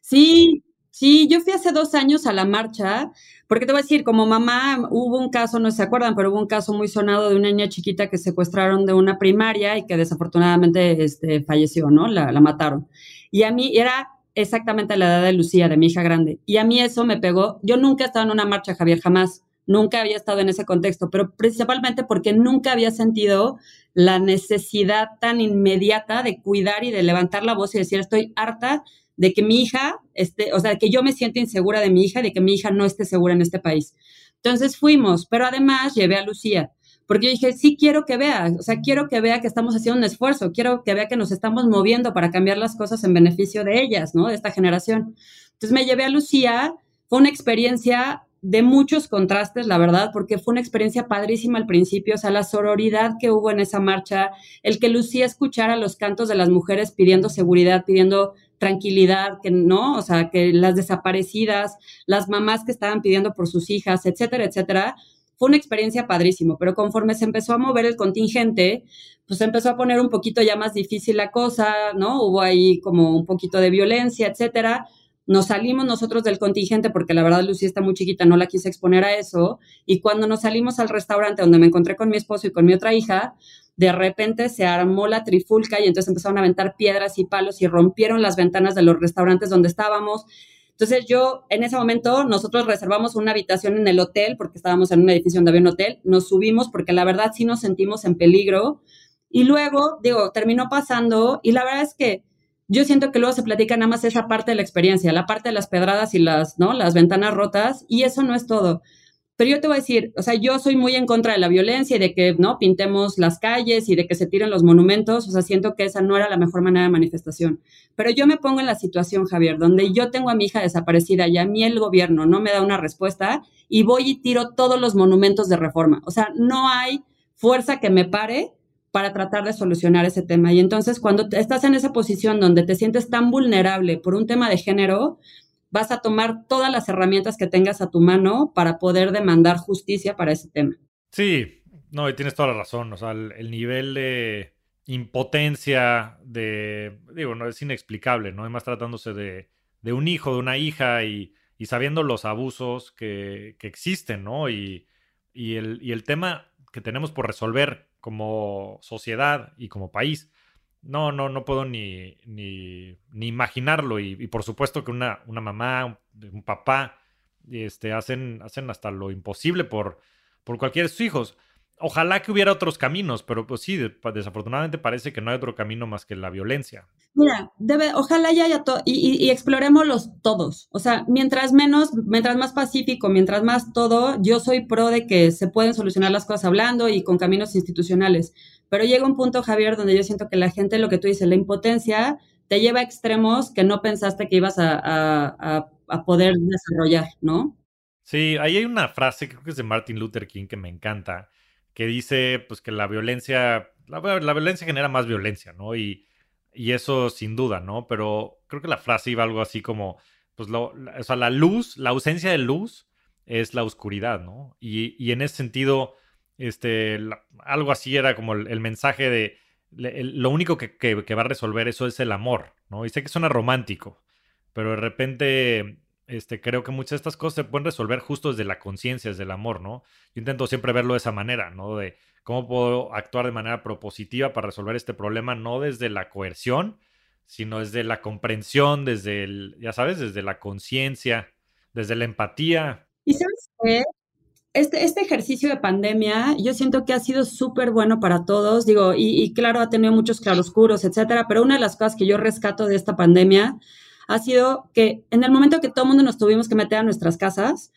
Sí, sí, yo fui hace dos años a la marcha, porque te voy a decir, como mamá, hubo un caso, no se acuerdan, pero hubo un caso muy sonado de una niña chiquita que secuestraron de una primaria y que desafortunadamente este, falleció, ¿no? La, la mataron. Y a mí era exactamente la edad de Lucía, de mi hija grande. Y a mí eso me pegó. Yo nunca he estado en una marcha, Javier, jamás. Nunca había estado en ese contexto, pero principalmente porque nunca había sentido la necesidad tan inmediata de cuidar y de levantar la voz y decir, estoy harta de que mi hija esté, o sea, que yo me siento insegura de mi hija, de que mi hija no esté segura en este país. Entonces fuimos, pero además llevé a Lucía, porque yo dije, sí quiero que vea, o sea, quiero que vea que estamos haciendo un esfuerzo, quiero que vea que nos estamos moviendo para cambiar las cosas en beneficio de ellas, ¿no? De esta generación. Entonces me llevé a Lucía, fue una experiencia de muchos contrastes, la verdad, porque fue una experiencia padrísima al principio, o sea, la sororidad que hubo en esa marcha, el que Lucía escuchara los cantos de las mujeres pidiendo seguridad, pidiendo tranquilidad, que no, o sea, que las desaparecidas, las mamás que estaban pidiendo por sus hijas, etcétera, etcétera. Fue una experiencia padrísimo, pero conforme se empezó a mover el contingente, pues empezó a poner un poquito ya más difícil la cosa, ¿no? Hubo ahí como un poquito de violencia, etcétera. Nos salimos nosotros del contingente porque la verdad Lucía está muy chiquita, no la quise exponer a eso. Y cuando nos salimos al restaurante donde me encontré con mi esposo y con mi otra hija, de repente se armó la trifulca y entonces empezaron a aventar piedras y palos y rompieron las ventanas de los restaurantes donde estábamos. Entonces yo, en ese momento, nosotros reservamos una habitación en el hotel porque estábamos en un edificio donde había un hotel, nos subimos porque la verdad sí nos sentimos en peligro. Y luego, digo, terminó pasando y la verdad es que yo siento que luego se platica nada más esa parte de la experiencia, la parte de las pedradas y las, ¿no? Las ventanas rotas y eso no es todo. Pero yo te voy a decir, o sea, yo soy muy en contra de la violencia y de que, ¿no? Pintemos las calles y de que se tiren los monumentos. O sea, siento que esa no era la mejor manera de manifestación. Pero yo me pongo en la situación, Javier, donde yo tengo a mi hija desaparecida y a mí el gobierno no me da una respuesta y voy y tiro todos los monumentos de reforma. O sea, no hay fuerza que me pare para tratar de solucionar ese tema. Y entonces, cuando estás en esa posición donde te sientes tan vulnerable por un tema de género, vas a tomar todas las herramientas que tengas a tu mano para poder demandar justicia para ese tema. Sí, no, y tienes toda la razón. O sea, el, nivel de impotencia, de, digo, no es inexplicable, ¿no? Además tratándose de, de un hijo, de una hija y, y sabiendo los abusos que, que existen, ¿no? Y, y, el, y el tema que tenemos por resolver como sociedad y como país no, no, no puedo ni, ni, ni imaginarlo. Y, por supuesto que una, una mamá, un, papá, este, hacen, hacen hasta lo imposible por, por cualquiera de sus hijos. Ojalá que hubiera otros caminos, pero pues sí, desafortunadamente parece que no hay otro camino más que la violencia. Mira, debe, ojalá ya haya todo, y, y, explorémoslos todos. O sea, mientras menos, mientras más pacífico, mientras más todo, yo soy pro de que se pueden solucionar las cosas hablando y con caminos institucionales. Pero llega un punto, Javier, donde yo siento que la gente, lo que tú dices, la impotencia te lleva a extremos que no pensaste que ibas a poder desarrollar, ¿no? Sí, ahí hay una frase, creo que es de Martin Luther King, que me encanta, que dice pues que la violencia, la, la violencia genera más violencia, ¿no? Y, y, eso sin duda, ¿no? Pero creo que la frase iba algo así como, pues, lo, o sea, la luz, la ausencia de luz es la oscuridad, ¿no? Y, y en ese sentido, este, algo así era como el, mensaje de lo único que, que, va a resolver eso es el amor, ¿no? Y sé que suena romántico, pero de repente este, creo que muchas de estas cosas se pueden resolver justo desde la conciencia, desde el amor, ¿no? Yo intento siempre verlo de esa manera, ¿no? De cómo puedo actuar de manera propositiva para resolver este problema, no desde la coerción, sino desde la comprensión, desde el, ya sabes, desde la conciencia, desde la empatía. Y sabes qué? Este, este ejercicio de pandemia, yo siento que ha sido súper bueno para todos, digo, y, y, claro, ha tenido muchos claroscuros, etcétera, pero una de las cosas que yo rescato de esta pandemia ha sido que en el momento que todo el mundo nos tuvimos que meter a nuestras casas,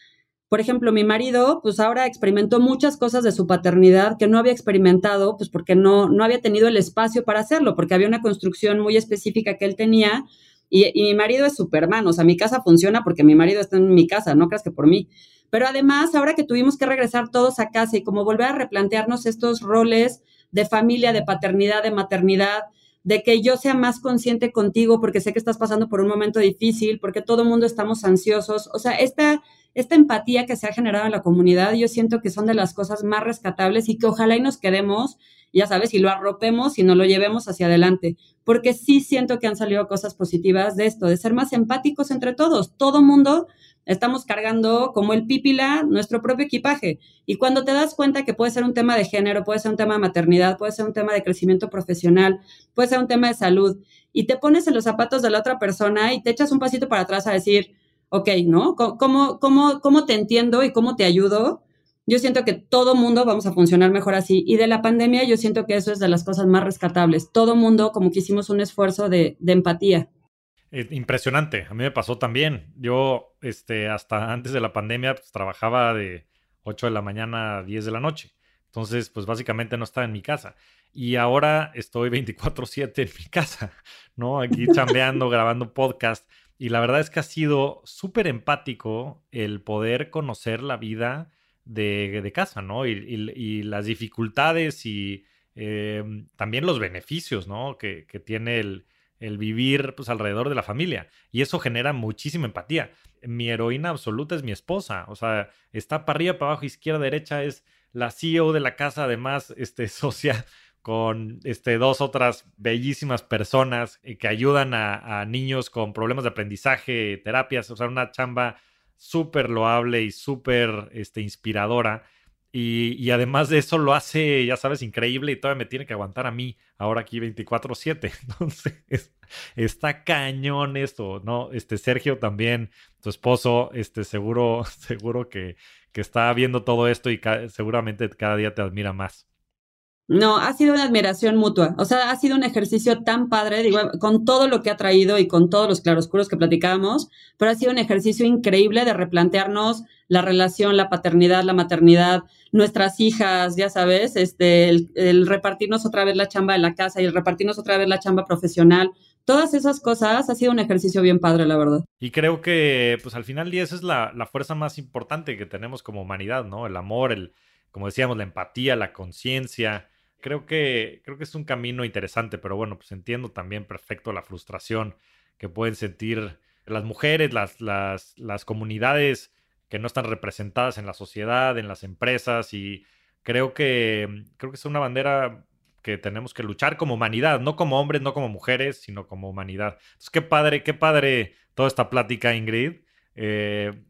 por ejemplo, mi marido, pues ahora experimentó muchas cosas de su paternidad que no había experimentado, pues porque no, no había tenido el espacio para hacerlo, porque había una construcción muy específica que él tenía. Y, y mi marido es Superman, o sea, mi casa funciona porque mi marido está en mi casa, no creas que por mí. Pero además, ahora que tuvimos que regresar todos a casa y como volver a replantearnos estos roles de familia, de paternidad, de maternidad, de que yo sea más consciente contigo porque sé que estás pasando por un momento difícil, porque todo el mundo estamos ansiosos. O sea, esta, esta empatía que se ha generado en la comunidad, yo siento que son de las cosas más rescatables y que ojalá y nos quedemos, ya sabes, y lo arropemos y nos lo llevemos hacia adelante, porque sí siento que han salido cosas positivas de esto, de ser más empáticos entre todos. Todo mundo estamos cargando como el pípila nuestro propio equipaje. Y cuando te das cuenta que puede ser un tema de género, puede ser un tema de maternidad, puede ser un tema de crecimiento profesional, puede ser un tema de salud, y te pones en los zapatos de la otra persona y te echas un pasito para atrás a decir, ok, ¿no? ¿Cómo, cómo, cómo te entiendo y cómo te ayudo? Yo siento que todo mundo vamos a funcionar mejor así. Y de la pandemia yo siento que eso es de las cosas más rescatables. Todo mundo como que hicimos un esfuerzo de, de empatía. Eh, impresionante, a mí me pasó también. Yo, este, hasta antes de la pandemia, pues, trabajaba de 8 de la mañana a 10 de la noche. Entonces, pues básicamente no estaba en mi casa. Y ahora estoy 24/7 en mi casa, ¿no? Aquí chambeando, grabando podcast. Y la verdad es que ha sido súper empático el poder conocer la vida de, casa, ¿no? Y, las dificultades y eh, también los beneficios, ¿no? Que, que tiene el, el vivir pues alrededor de la familia y eso genera muchísima empatía. Mi heroína absoluta es mi esposa, o sea, está para arriba, para abajo, izquierda, derecha, es la CEO de la casa, además, este, socia con este, dos otras bellísimas personas eh, que ayudan a, niños con problemas de aprendizaje, terapias, o sea, una chamba súper loable y súper este, inspiradora. Y, además de eso lo hace, ya sabes, increíble y todavía me tiene que aguantar a mí ahora aquí 24/7. Entonces, está cañón esto, ¿no? Este Sergio también, tu esposo, este seguro, seguro que, que está viendo todo esto y seguramente cada día te admira más. No, ha sido una admiración mutua. O sea, ha sido un ejercicio tan padre, digo, con todo lo que ha traído y con todos los claroscuros que platicábamos, pero ha sido un ejercicio increíble de replantearnos la relación, la paternidad, la maternidad, nuestras hijas, ya sabes, este, el, repartirnos otra vez la chamba de la casa y el repartirnos otra vez la chamba profesional. Todas esas cosas ha sido un ejercicio bien padre, la verdad. Y creo que, pues al final día, esa es la, la fuerza más importante que tenemos como humanidad, ¿no? El amor, el, como decíamos, la empatía, la conciencia creo que, creo que es un camino interesante, pero bueno, pues entiendo también perfecto la frustración que pueden sentir las mujeres, las, las, las comunidades que no están representadas en la sociedad, en las empresas, y creo que, creo que es una bandera que tenemos que luchar como humanidad, no como hombres, no como mujeres, sino como humanidad. Entonces, qué padre, qué padre toda esta plática, Ingrid. Eh,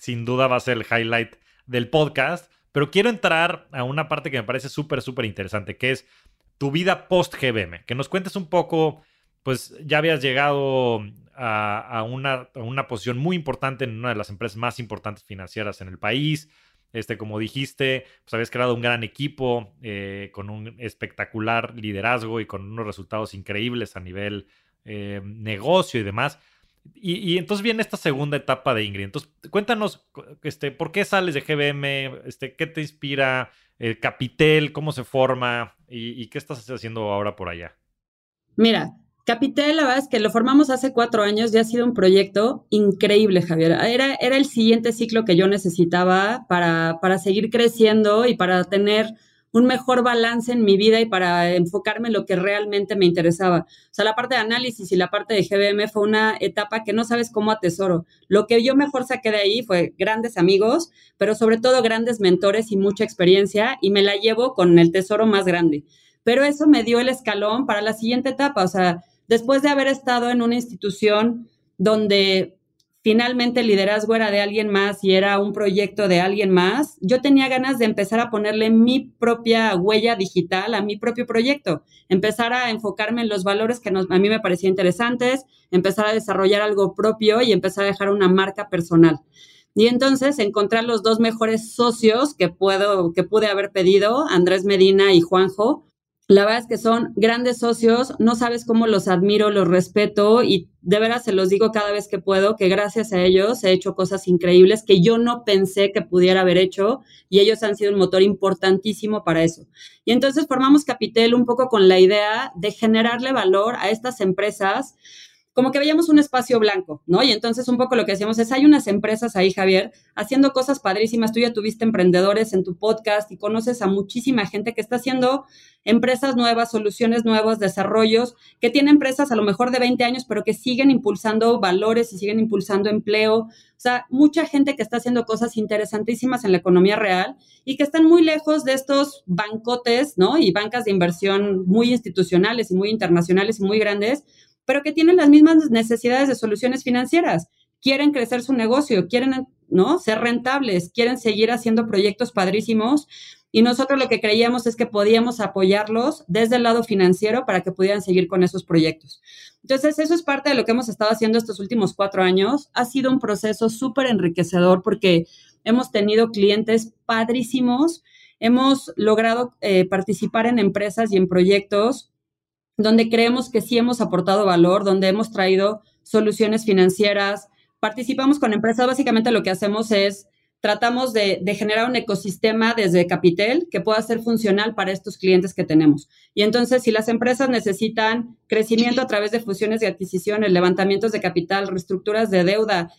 sin duda va a ser el highlight del podcast. Pero quiero entrar a una parte que me parece súper, súper interesante, que es tu vida post-GBM. Que nos cuentes un poco, pues ya habías llegado a, una, una, posición muy importante en una de las empresas más importantes financieras en el país. Este, como dijiste, pues habías creado un gran equipo eh, con un espectacular liderazgo y con unos resultados increíbles a nivel eh, negocio y demás. Y, entonces viene esta segunda etapa de Ingrid. Entonces, cuéntanos, este, ¿por qué sales de GBM? Este, ¿Qué te inspira? El Capitel, ¿cómo se forma? Y, qué estás haciendo ahora por allá? Mira, Capitel, la verdad es que lo formamos hace cuatro años, ya ha sido un proyecto increíble, Javier. Era, era el siguiente ciclo que yo necesitaba para, para seguir creciendo y para tener un mejor balance en mi vida y para enfocarme en lo que realmente me interesaba. O sea, la parte de análisis y la parte de GBM fue una etapa que no sabes cómo atesoro. Lo que yo mejor saqué de ahí fue grandes amigos, pero sobre todo grandes mentores y mucha experiencia y me la llevo con el tesoro más grande. pero eso me dio el escalón para la siguiente etapa. O sea, después de haber estado en una institución donde finalmente el liderazgo era de alguien más y era un proyecto de alguien más, yo tenía ganas de empezar a ponerle mi propia huella digital a mi propio proyecto, empezar a enfocarme en los valores que a mí me parecían interesantes, empezar a desarrollar algo propio y empezar a dejar una marca personal. Y entonces encontrar los dos mejores socios que puedo, que pude haber pedido, Andrés Medina y Juanjo, la verdad es que son grandes socios, no sabes cómo los admiro, los respeto y de veras se los digo cada vez que puedo que gracias a ellos he hecho cosas increíbles que yo no pensé que pudiera haber hecho y ellos han sido un motor importantísimo para eso. Y entonces formamos Capitel un poco con la idea de generarle valor a estas empresas como que veíamos un espacio blanco, ¿no? Y entonces un poco lo que decíamos es, hay unas empresas ahí, Javier, haciendo cosas padrísimas. Tú ya tuviste emprendedores en tu podcast y conoces a muchísima gente que está haciendo empresas nuevas, soluciones nuevas, desarrollos, que tienen empresas a lo mejor de 20 años, pero que siguen impulsando valores y siguen impulsando empleo. O sea, mucha gente que está haciendo cosas interesantísimas en la economía real y que están muy lejos de estos bancotes, ¿no? Y bancas de inversión muy institucionales y muy internacionales y muy grandes pero que tienen las mismas necesidades de soluciones financieras. Quieren crecer su negocio, quieren, ¿no? Ser rentables, quieren seguir haciendo proyectos padrísimos. Y nosotros lo que creíamos es que podíamos apoyarlos desde el lado financiero para que pudieran seguir con esos proyectos. Entonces, eso es parte de lo que hemos estado haciendo estos últimos cuatro años. Ha sido un proceso súper enriquecedor porque hemos tenido clientes padrísimos, hemos logrado eh, participar en empresas y en proyectos donde creemos que sí hemos aportado valor, donde hemos traído soluciones financieras. Participamos con empresas, básicamente lo que hacemos es tratamos de, generar un ecosistema desde Capitel que pueda ser funcional para estos clientes que tenemos. Y entonces, si las empresas necesitan crecimiento a través de fusiones y adquisiciones, levantamientos de capital, reestructuras de deuda,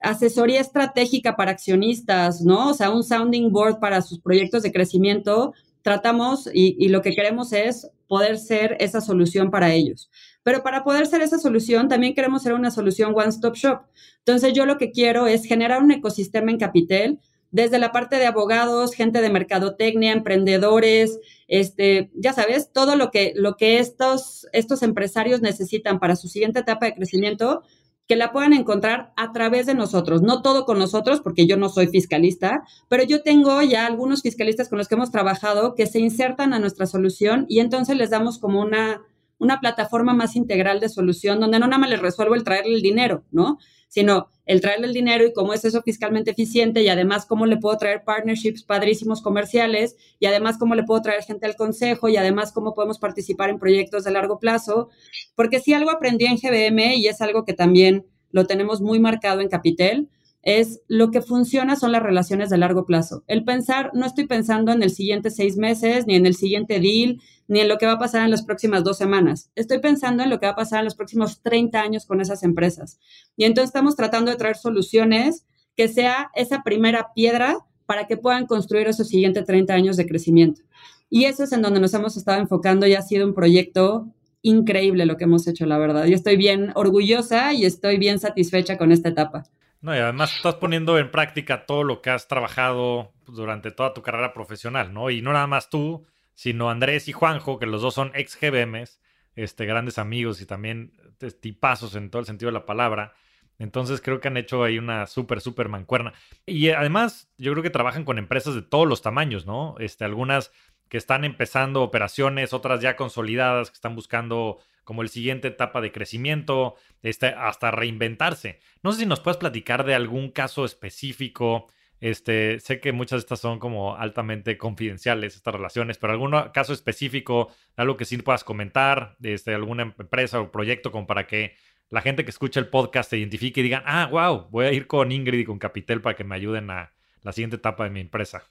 asesoría estratégica para accionistas, ¿no? O sea, un sounding board para sus proyectos de crecimiento, tratamos y, lo que queremos es poder ser esa solución para ellos. Pero para poder ser esa solución, también queremos ser una solución one-stop shop. Entonces, yo lo que quiero es generar un ecosistema en Capitel, desde la parte de abogados, gente de mercadotecnia, emprendedores, este, ya sabes, todo lo que, lo que estos, estos empresarios necesitan para su siguiente etapa de crecimiento, que la puedan encontrar a través de nosotros. No todo con nosotros, porque yo no soy fiscalista, pero yo tengo ya algunos fiscalistas con los que hemos trabajado que se insertan a nuestra solución y entonces les damos como una, una plataforma más integral de solución donde no nada más les resuelvo el traerle el dinero, ¿no? Sino el traerle el dinero y cómo es eso fiscalmente eficiente y además cómo le puedo traer partnerships padrísimos comerciales y además cómo le puedo traer gente al consejo y además cómo podemos participar en proyectos de largo plazo. Porque si algo aprendí en GBM y es algo que también lo tenemos muy marcado en Capitel, es lo que funciona son las relaciones de largo plazo. El pensar, no estoy pensando en el siguiente seis meses, ni en el siguiente deal, ni en lo que va a pasar en las próximas dos semanas. Estoy pensando en lo que va a pasar en los próximos 30 años con esas empresas. Y entonces estamos tratando de traer soluciones que sea esa primera piedra para que puedan construir esos siguientes 30 años de crecimiento. Y eso es en donde nos hemos estado enfocando y ha sido un proyecto increíble lo que hemos hecho, la verdad. Yo estoy bien orgullosa y estoy bien satisfecha con esta etapa. No, y además estás poniendo en práctica todo lo que has trabajado durante toda tu carrera profesional, ¿no? Y no nada más tú, sino Andrés y Juanjo, que los dos son ex GBMs, este, grandes amigos y también tipazos en todo el sentido de la palabra. Entonces creo que han hecho ahí una súper, súper mancuerna. Y además, yo creo que trabajan con empresas de todos los tamaños, ¿no? Este, algunas que están empezando operaciones, otras ya consolidadas, que están buscando como el siguiente etapa de crecimiento, este, hasta reinventarse. No sé si nos puedes platicar de algún caso específico. Este, sé que muchas de estas son como altamente confidenciales, estas relaciones, pero algún caso específico, algo que sí puedas comentar, este, alguna empresa o proyecto como para que la gente que escucha el podcast se identifique y digan, ah, wow, voy a ir con Ingrid y con Capitel para que me ayuden a la siguiente etapa de mi empresa.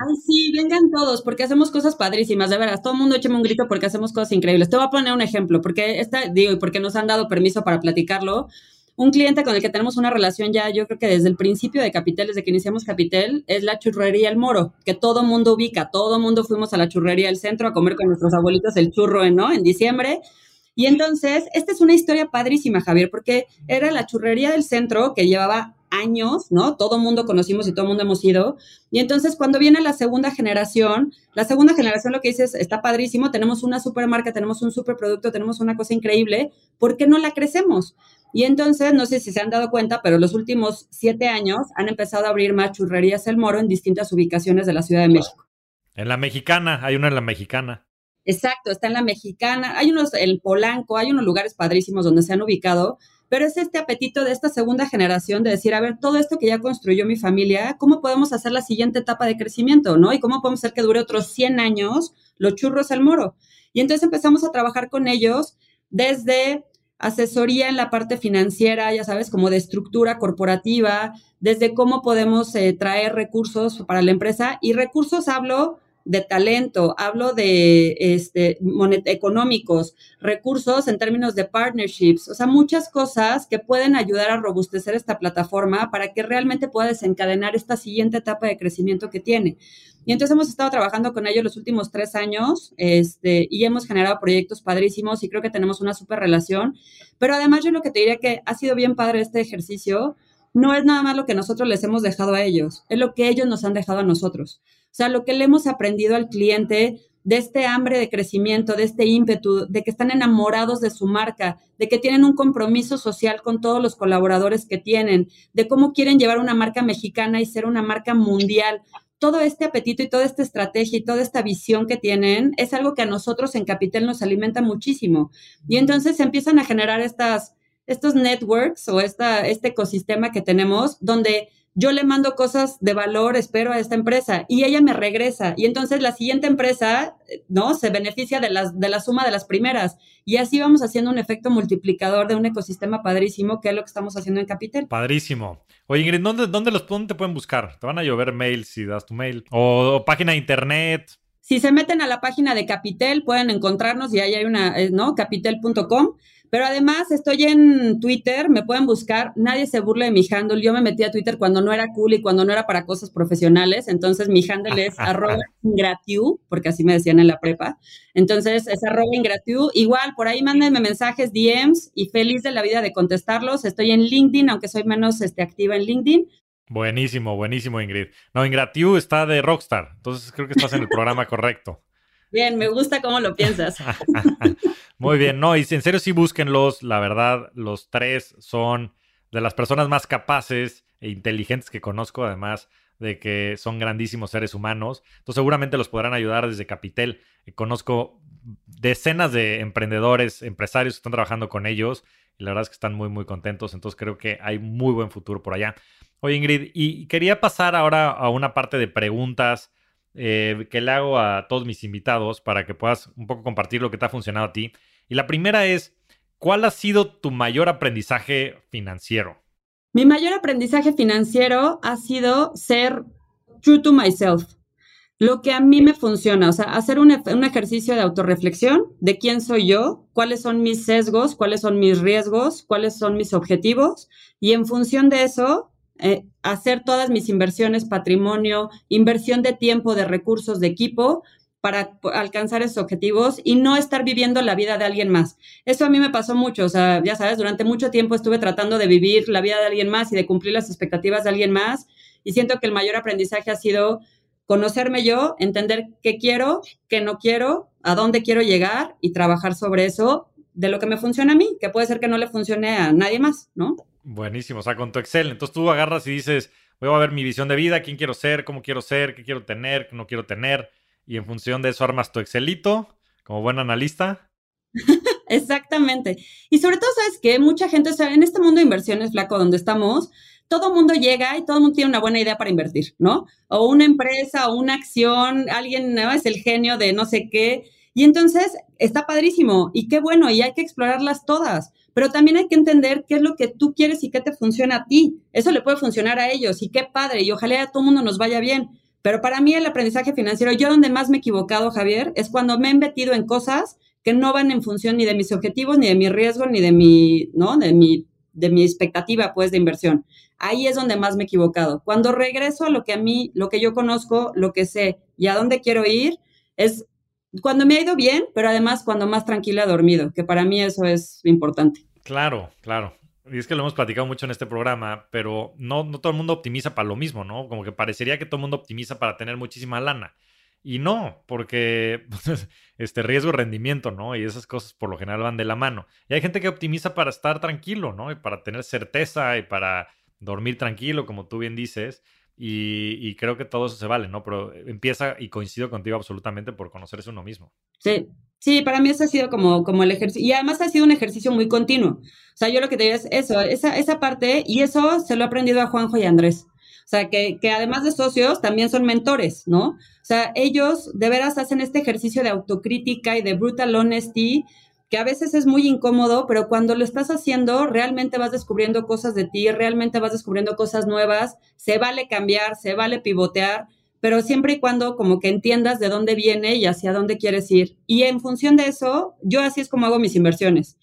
Ay, sí, vengan todos, porque hacemos cosas padrísimas, de veras. Todo el mundo écheme un grito porque hacemos cosas increíbles. Te voy a poner un ejemplo, porque esta, digo, y porque nos han dado permiso para platicarlo. Un cliente con el que tenemos una relación ya, yo creo que desde el principio de Capitel, desde que iniciamos Capitel, es la churrería El Moro, que todo mundo ubica. Todo mundo fuimos a la churrería del centro a comer con nuestros abuelitos el churro, ¿no? En diciembre. Y entonces, esta es una historia padrísima, Javier, porque era la churrería del centro que llevaba años, ¿no? Todo mundo conocimos y todo mundo hemos ido. Y entonces cuando viene la segunda generación, la segunda generación lo que dices, está padrísimo, tenemos una super marca, tenemos un super producto, tenemos una cosa increíble, ¿por qué no la crecemos? Y entonces, no sé si se han dado cuenta, pero los últimos siete años han empezado a abrir más churrerías El Moro en distintas ubicaciones de la Ciudad de México. En la mexicana, hay una en la mexicana. Exacto, está en la mexicana, hay unos en Polanco, hay unos lugares padrísimos donde se han ubicado, pero es este apetito de esta segunda generación de decir, a ver, todo esto que ya construyó mi familia, ¿cómo podemos hacer la siguiente etapa de crecimiento, no? Y cómo podemos hacer que dure otros 100 años los churros al moro. Y entonces empezamos a trabajar con ellos desde asesoría en la parte financiera, ya sabes, como de estructura corporativa, desde cómo podemos eh, traer recursos para la empresa. Y recursos hablo de talento, hablo de este, económicos, recursos en términos de partnerships, o sea, muchas cosas que pueden ayudar a robustecer esta plataforma para que realmente pueda desencadenar esta siguiente etapa de crecimiento que tiene. Y entonces hemos estado trabajando con ellos los últimos tres años este, y hemos generado proyectos padrísimos y creo que tenemos una súper relación. Pero además yo lo que te diría que ha sido bien padre este ejercicio no es nada más lo que nosotros les hemos dejado a ellos, es lo que ellos nos han dejado a nosotros. O sea, lo que le hemos aprendido al cliente de este hambre de crecimiento, de este ímpetu, de que están enamorados de su marca, de que tienen un compromiso social con todos los colaboradores que tienen, de cómo quieren llevar una marca mexicana y ser una marca mundial. Todo este apetito y toda esta estrategia y toda esta visión que tienen es algo que a nosotros en Capital nos alimenta muchísimo. Y entonces se empiezan a generar estas, estos networks o esta, este ecosistema que tenemos donde yo le mando cosas de valor, espero, a esta empresa y ella me regresa. Y entonces la siguiente empresa, ¿no? Se beneficia de, las, de la suma de las primeras. Y así vamos haciendo un efecto multiplicador de un ecosistema padrísimo, que es lo que estamos haciendo en Capital. Padrísimo. Oye, Ingrid, ¿dónde, dónde, los, dónde te pueden buscar? Te van a llover mails si das tu mail. O, página de internet. Si se meten a la página de Capital, pueden encontrarnos y ahí hay una, eh, ¿no? Capital.com. Pero además estoy en Twitter, me pueden buscar, nadie se burla de mi handle. Yo me metí a Twitter cuando no era cool y cuando no era para cosas profesionales. Entonces mi handle es arroba ingratiu, porque así me decían en la prepa. Entonces es arroba ingratiu. Igual, por ahí mándenme mensajes, DMs y feliz de la vida de contestarlos. Estoy en LinkedIn, aunque soy menos este, activa en LinkedIn. Buenísimo, buenísimo, Ingrid. No, Ingratiu está de Rockstar, entonces creo que estás en el programa correcto. Bien, me gusta cómo lo piensas. Muy bien, no, y en serio sí búsquenlos, la verdad, los tres son de las personas más capaces e inteligentes que conozco, además de que son grandísimos seres humanos. Entonces seguramente los podrán ayudar desde Capitel. Eh, conozco decenas de emprendedores, empresarios que están trabajando con ellos y la verdad es que están muy, muy contentos. Entonces creo que hay muy buen futuro por allá. Oye, Ingrid, y quería pasar ahora a una parte de preguntas eh, que le hago a todos mis invitados para que puedas un poco compartir lo que te ha funcionado a ti. Y la primera es, ¿cuál ha sido tu mayor aprendizaje financiero? Mi mayor aprendizaje financiero ha sido ser true to myself. Lo que a mí me funciona, o sea, hacer un, un ejercicio de autorreflexión de quién soy yo, cuáles son mis sesgos, cuáles son mis riesgos, cuáles son mis objetivos, y en función de eso, eh, hacer todas mis inversiones, patrimonio, inversión de tiempo, de recursos, de equipo para alcanzar esos objetivos y no estar viviendo la vida de alguien más. Eso a mí me pasó mucho, o sea, ya sabes, durante mucho tiempo estuve tratando de vivir la vida de alguien más y de cumplir las expectativas de alguien más y siento que el mayor aprendizaje ha sido conocerme yo, entender qué quiero, qué no quiero, a dónde quiero llegar y trabajar sobre eso de lo que me funciona a mí, que puede ser que no le funcione a nadie más, ¿no? Buenísimo, o sea, con tu Excel. Entonces tú agarras y dices, voy a ver mi visión de vida, quién quiero ser, cómo quiero ser, qué quiero tener, qué no quiero tener. Y en función de eso armas tu Excelito como buen analista. Exactamente. Y sobre todo, ¿sabes qué? Mucha gente, o sea, en este mundo de inversiones, flaco, donde estamos, todo mundo llega y todo el mundo tiene una buena idea para invertir, ¿no? O una empresa o una acción, alguien es el genio de no sé qué. Y entonces está padrísimo y qué bueno, y hay que explorarlas todas pero también hay que entender qué es lo que tú quieres y qué te funciona a ti. Eso le puede funcionar a ellos y qué padre, y ojalá a todo mundo nos vaya bien. Pero para mí el aprendizaje financiero, yo donde más me he equivocado, Javier, es cuando me he metido en cosas que no van en función ni de mis objetivos, ni de mi riesgo, ni de mi, ¿no? De mi, de mi expectativa, pues, de inversión. Ahí es donde más me he equivocado. Cuando regreso a lo que a mí, lo que yo conozco, lo que sé y a dónde quiero ir, es cuando me ha ido bien, pero además cuando más tranquila he dormido, que para mí eso es importante. Claro, claro. y es que lo hemos platicado mucho en este programa, pero no, no todo el mundo optimiza para lo mismo, ¿no? Como que parecería que todo el mundo optimiza para tener muchísima lana. Y no, porque este riesgo rendimiento, ¿no? Y esas cosas por lo general van de la mano. Y hay gente que optimiza para estar tranquilo, ¿no? Y para tener certeza y para dormir tranquilo, como tú bien dices. Y, creo que todo eso se vale, ¿no? Pero empieza y coincido contigo absolutamente por conocerse uno mismo. Sí, sí, para mí eso ha sido como, como el ejercicio. Y además ha sido un ejercicio muy continuo. O sea, yo lo que te digo es eso, esa, esa parte, y eso se lo he aprendido a Juanjo y a Andrés. O sea, que, que además de socios, también son mentores, ¿no? O sea, ellos de veras hacen este ejercicio de autocrítica y de brutal honesty, que a veces es muy incómodo, pero cuando lo estás haciendo, realmente vas descubriendo cosas de ti, realmente vas descubriendo cosas nuevas, se vale cambiar, se vale pivotear, pero siempre y cuando como que entiendas de dónde viene y hacia dónde quieres ir. Y en función de eso, yo así es como hago mis inversiones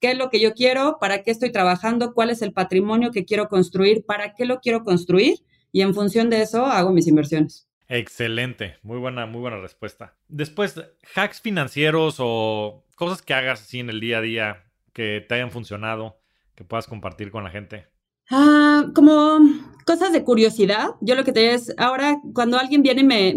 qué es lo que yo quiero, para qué estoy trabajando, cuál es el patrimonio que quiero construir, para qué lo quiero construir y en función de eso hago mis inversiones. Excelente, muy buena, muy buena respuesta. Después, hacks financieros o cosas que hagas así en el día a día que te hayan funcionado, que puedas compartir con la gente. Ah, como cosas de curiosidad. Yo lo que te digo es, ahora cuando alguien viene y me,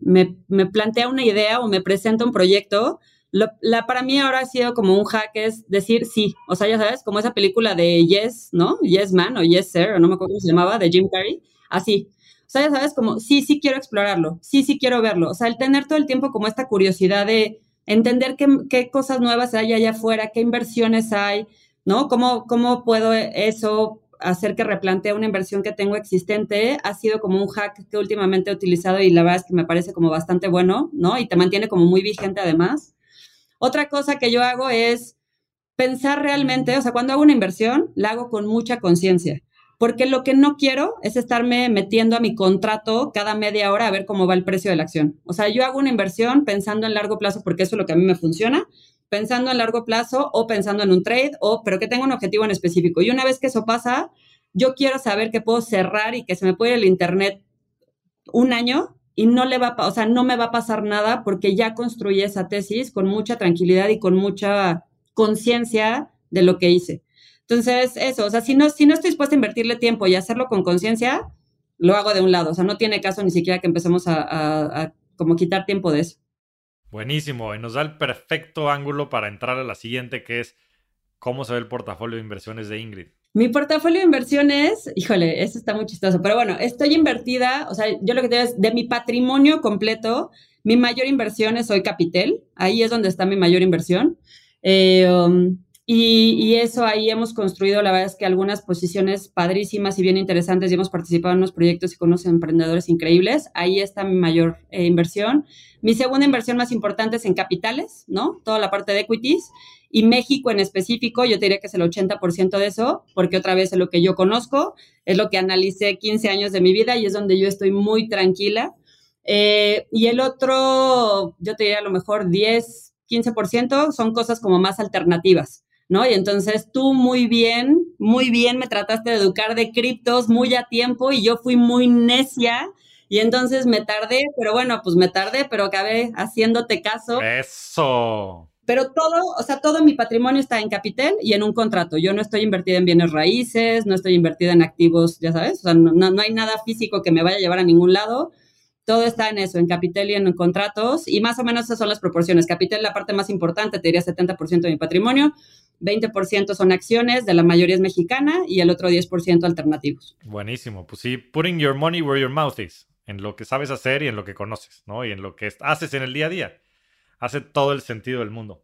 me, me, plantea una idea o me presenta un proyecto, la, para mí ahora ha sido como un hack es decir sí. O sea, ya sabes, como esa película de Yes, ¿no? Yes Man o Yes Sir, o no me acuerdo cómo se llamaba, de Jim Carrey. Así. O sea, ya sabes, como sí, sí quiero explorarlo, sí, sí quiero verlo. O sea, el tener todo el tiempo como esta curiosidad de entender qué, qué cosas nuevas hay allá afuera, qué inversiones hay, ¿no? ¿Cómo, cómo puedo eso hacer que replantee una inversión que tengo existente ha sido como un hack que últimamente he utilizado y la verdad es que me parece como bastante bueno, ¿no? Y te mantiene como muy vigente además. Otra cosa que yo hago es pensar realmente, o sea, cuando hago una inversión, la hago con mucha conciencia, porque lo que no quiero es estarme metiendo a mi contrato cada media hora a ver cómo va el precio de la acción. O sea, yo hago una inversión pensando en largo plazo porque eso es lo que a mí me funciona, pensando en largo plazo o pensando en un trade, o pero que tenga un objetivo en específico. Y una vez que eso pasa, yo quiero saber que puedo cerrar y que se me puede ir el internet un año y no le va o sea, no me va a pasar nada porque ya construí esa tesis con mucha tranquilidad y con mucha conciencia de lo que hice. Entonces, eso, o sea, si no, si no estoy dispuesta a invertirle tiempo y hacerlo con conciencia, lo hago de un lado. O sea, no tiene caso ni siquiera que empecemos a, a como quitar tiempo de eso. Buenísimo, y nos da el perfecto ángulo para entrar a la siguiente, que es cómo se ve el portafolio de inversiones de Ingrid. Mi portafolio de inversiones, híjole, eso está muy chistoso, pero bueno, estoy invertida, o sea, yo lo que te digo es de mi patrimonio completo, mi mayor inversión es Hoy Capital, ahí es donde está mi mayor inversión. Eh, um, y, eso ahí hemos construido, la verdad es que algunas posiciones padrísimas y bien interesantes y hemos participado en unos proyectos y con unos emprendedores increíbles. Ahí está mi mayor eh, inversión. Mi segunda inversión más importante es en capitales, ¿no? Toda la parte de equities. Y México en específico, yo te diría que es el 80% de eso, porque otra vez es lo que yo conozco, es lo que analicé 15 años de mi vida y es donde yo estoy muy tranquila. Eh, y el otro, yo te diría a lo mejor 10, 15% son cosas como más alternativas, ¿no? Y entonces tú muy bien, muy bien me trataste de educar de criptos muy a tiempo y yo fui muy necia. Y entonces me tardé, pero bueno, pues me tardé, pero acabé haciéndote caso. Eso. Pero todo, o sea, todo mi patrimonio está en capital y en un contrato. Yo no estoy invertida en bienes raíces, no estoy invertida en activos, ya sabes, o sea, no, no, hay nada físico que me vaya a llevar a ningún lado. Todo está en eso, en capital y en contratos, y más o menos esas son las proporciones. Capital, la parte más importante, te diría 70% de mi patrimonio, 20% son acciones, de la mayoría es mexicana, y el otro 10% alternativos. Buenísimo, pues sí, putting your money where your mouth is, en lo que sabes hacer y en lo que conoces, ¿no? Y en lo que haces en el día a día hace todo el sentido del mundo.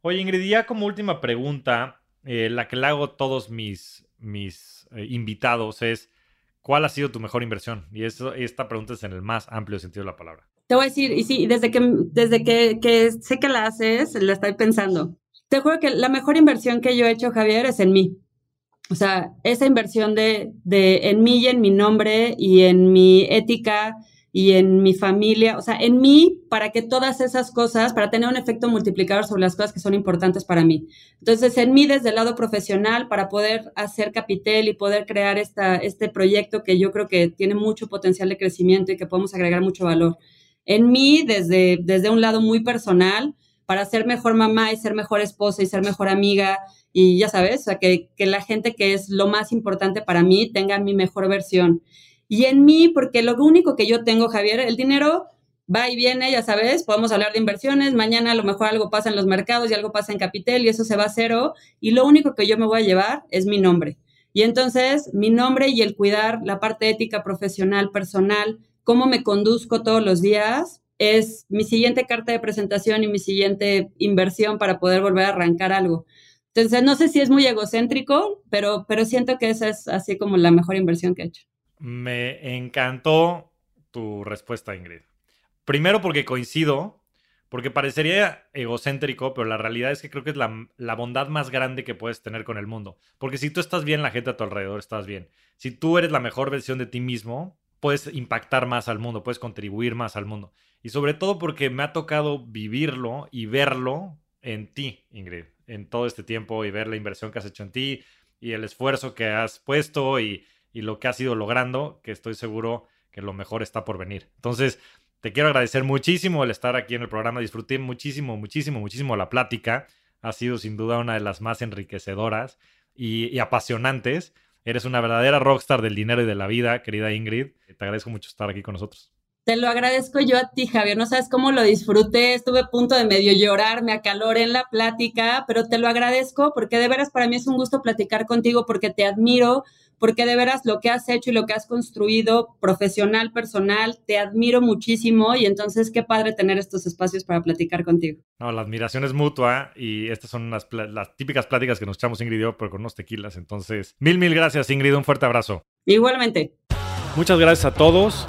Oye, Ingrid, ya como última pregunta, eh, la que le hago a todos mis, mis eh, invitados es, ¿cuál ha sido tu mejor inversión? Y eso, esta pregunta es en el más amplio sentido de la palabra. Te voy a decir, y sí, desde que, desde que, que sé que la haces, la estoy pensando. Te juro que la mejor inversión que yo he hecho, Javier, es en mí. O sea, esa inversión de, de en mí y en mi nombre y en mi ética y en mi familia, o sea, en mí, para que todas esas cosas, para tener un efecto multiplicador sobre las cosas que son importantes para mí. Entonces, en mí desde el lado profesional, para poder hacer capital y poder crear esta, este proyecto que yo creo que tiene mucho potencial de crecimiento y que podemos agregar mucho valor. En mí, desde, desde un lado muy personal, para ser mejor mamá y ser mejor esposa y ser mejor amiga y ya sabes, o sea, que, que la gente que es lo más importante para mí tenga mi mejor versión. Y en mí, porque lo único que yo tengo, Javier, el dinero va y viene, ya sabes, podemos hablar de inversiones, mañana a lo mejor algo pasa en los mercados y algo pasa en Capital y eso se va a cero y lo único que yo me voy a llevar es mi nombre. Y entonces mi nombre y el cuidar la parte ética, profesional, personal, cómo me conduzco todos los días, es mi siguiente carta de presentación y mi siguiente inversión para poder volver a arrancar algo. Entonces, no sé si es muy egocéntrico, pero, pero siento que esa es así como la mejor inversión que he hecho. Me encantó tu respuesta, Ingrid. Primero porque coincido, porque parecería egocéntrico, pero la realidad es que creo que es la, bondad más grande que puedes tener con el mundo. Porque si tú estás bien, la gente a tu alrededor estás bien. Si tú eres la mejor versión de ti mismo, puedes impactar más al mundo, puedes contribuir más al mundo. Y sobre todo porque me ha tocado vivirlo y verlo en ti, Ingrid, en todo este tiempo y ver la inversión que has hecho en ti y el esfuerzo que has puesto y, y lo que has ido logrando, que estoy seguro que lo mejor está por venir. Entonces, te quiero agradecer muchísimo el estar aquí en el programa. Disfruté muchísimo, muchísimo, muchísimo la plática. Ha sido sin duda una de las más enriquecedoras y, apasionantes. Eres una verdadera rockstar del dinero y de la vida, querida Ingrid. Te agradezco mucho estar aquí con nosotros. Te lo agradezco yo a ti, Javier. No sabes cómo lo disfruté. Estuve a punto de medio llorar, me acaloré en la plática, pero te lo agradezco porque de veras para mí es un gusto platicar contigo porque te admiro, porque de veras lo que has hecho y lo que has construido profesional, personal, te admiro muchísimo y entonces qué padre tener estos espacios para platicar contigo. No, la admiración es mutua y estas son las, las típicas pláticas que nos echamos Ingrid y yo, pero con unos tequilas. Entonces, mil, mil gracias Ingrid, un fuerte abrazo. Igualmente. Muchas gracias a todos.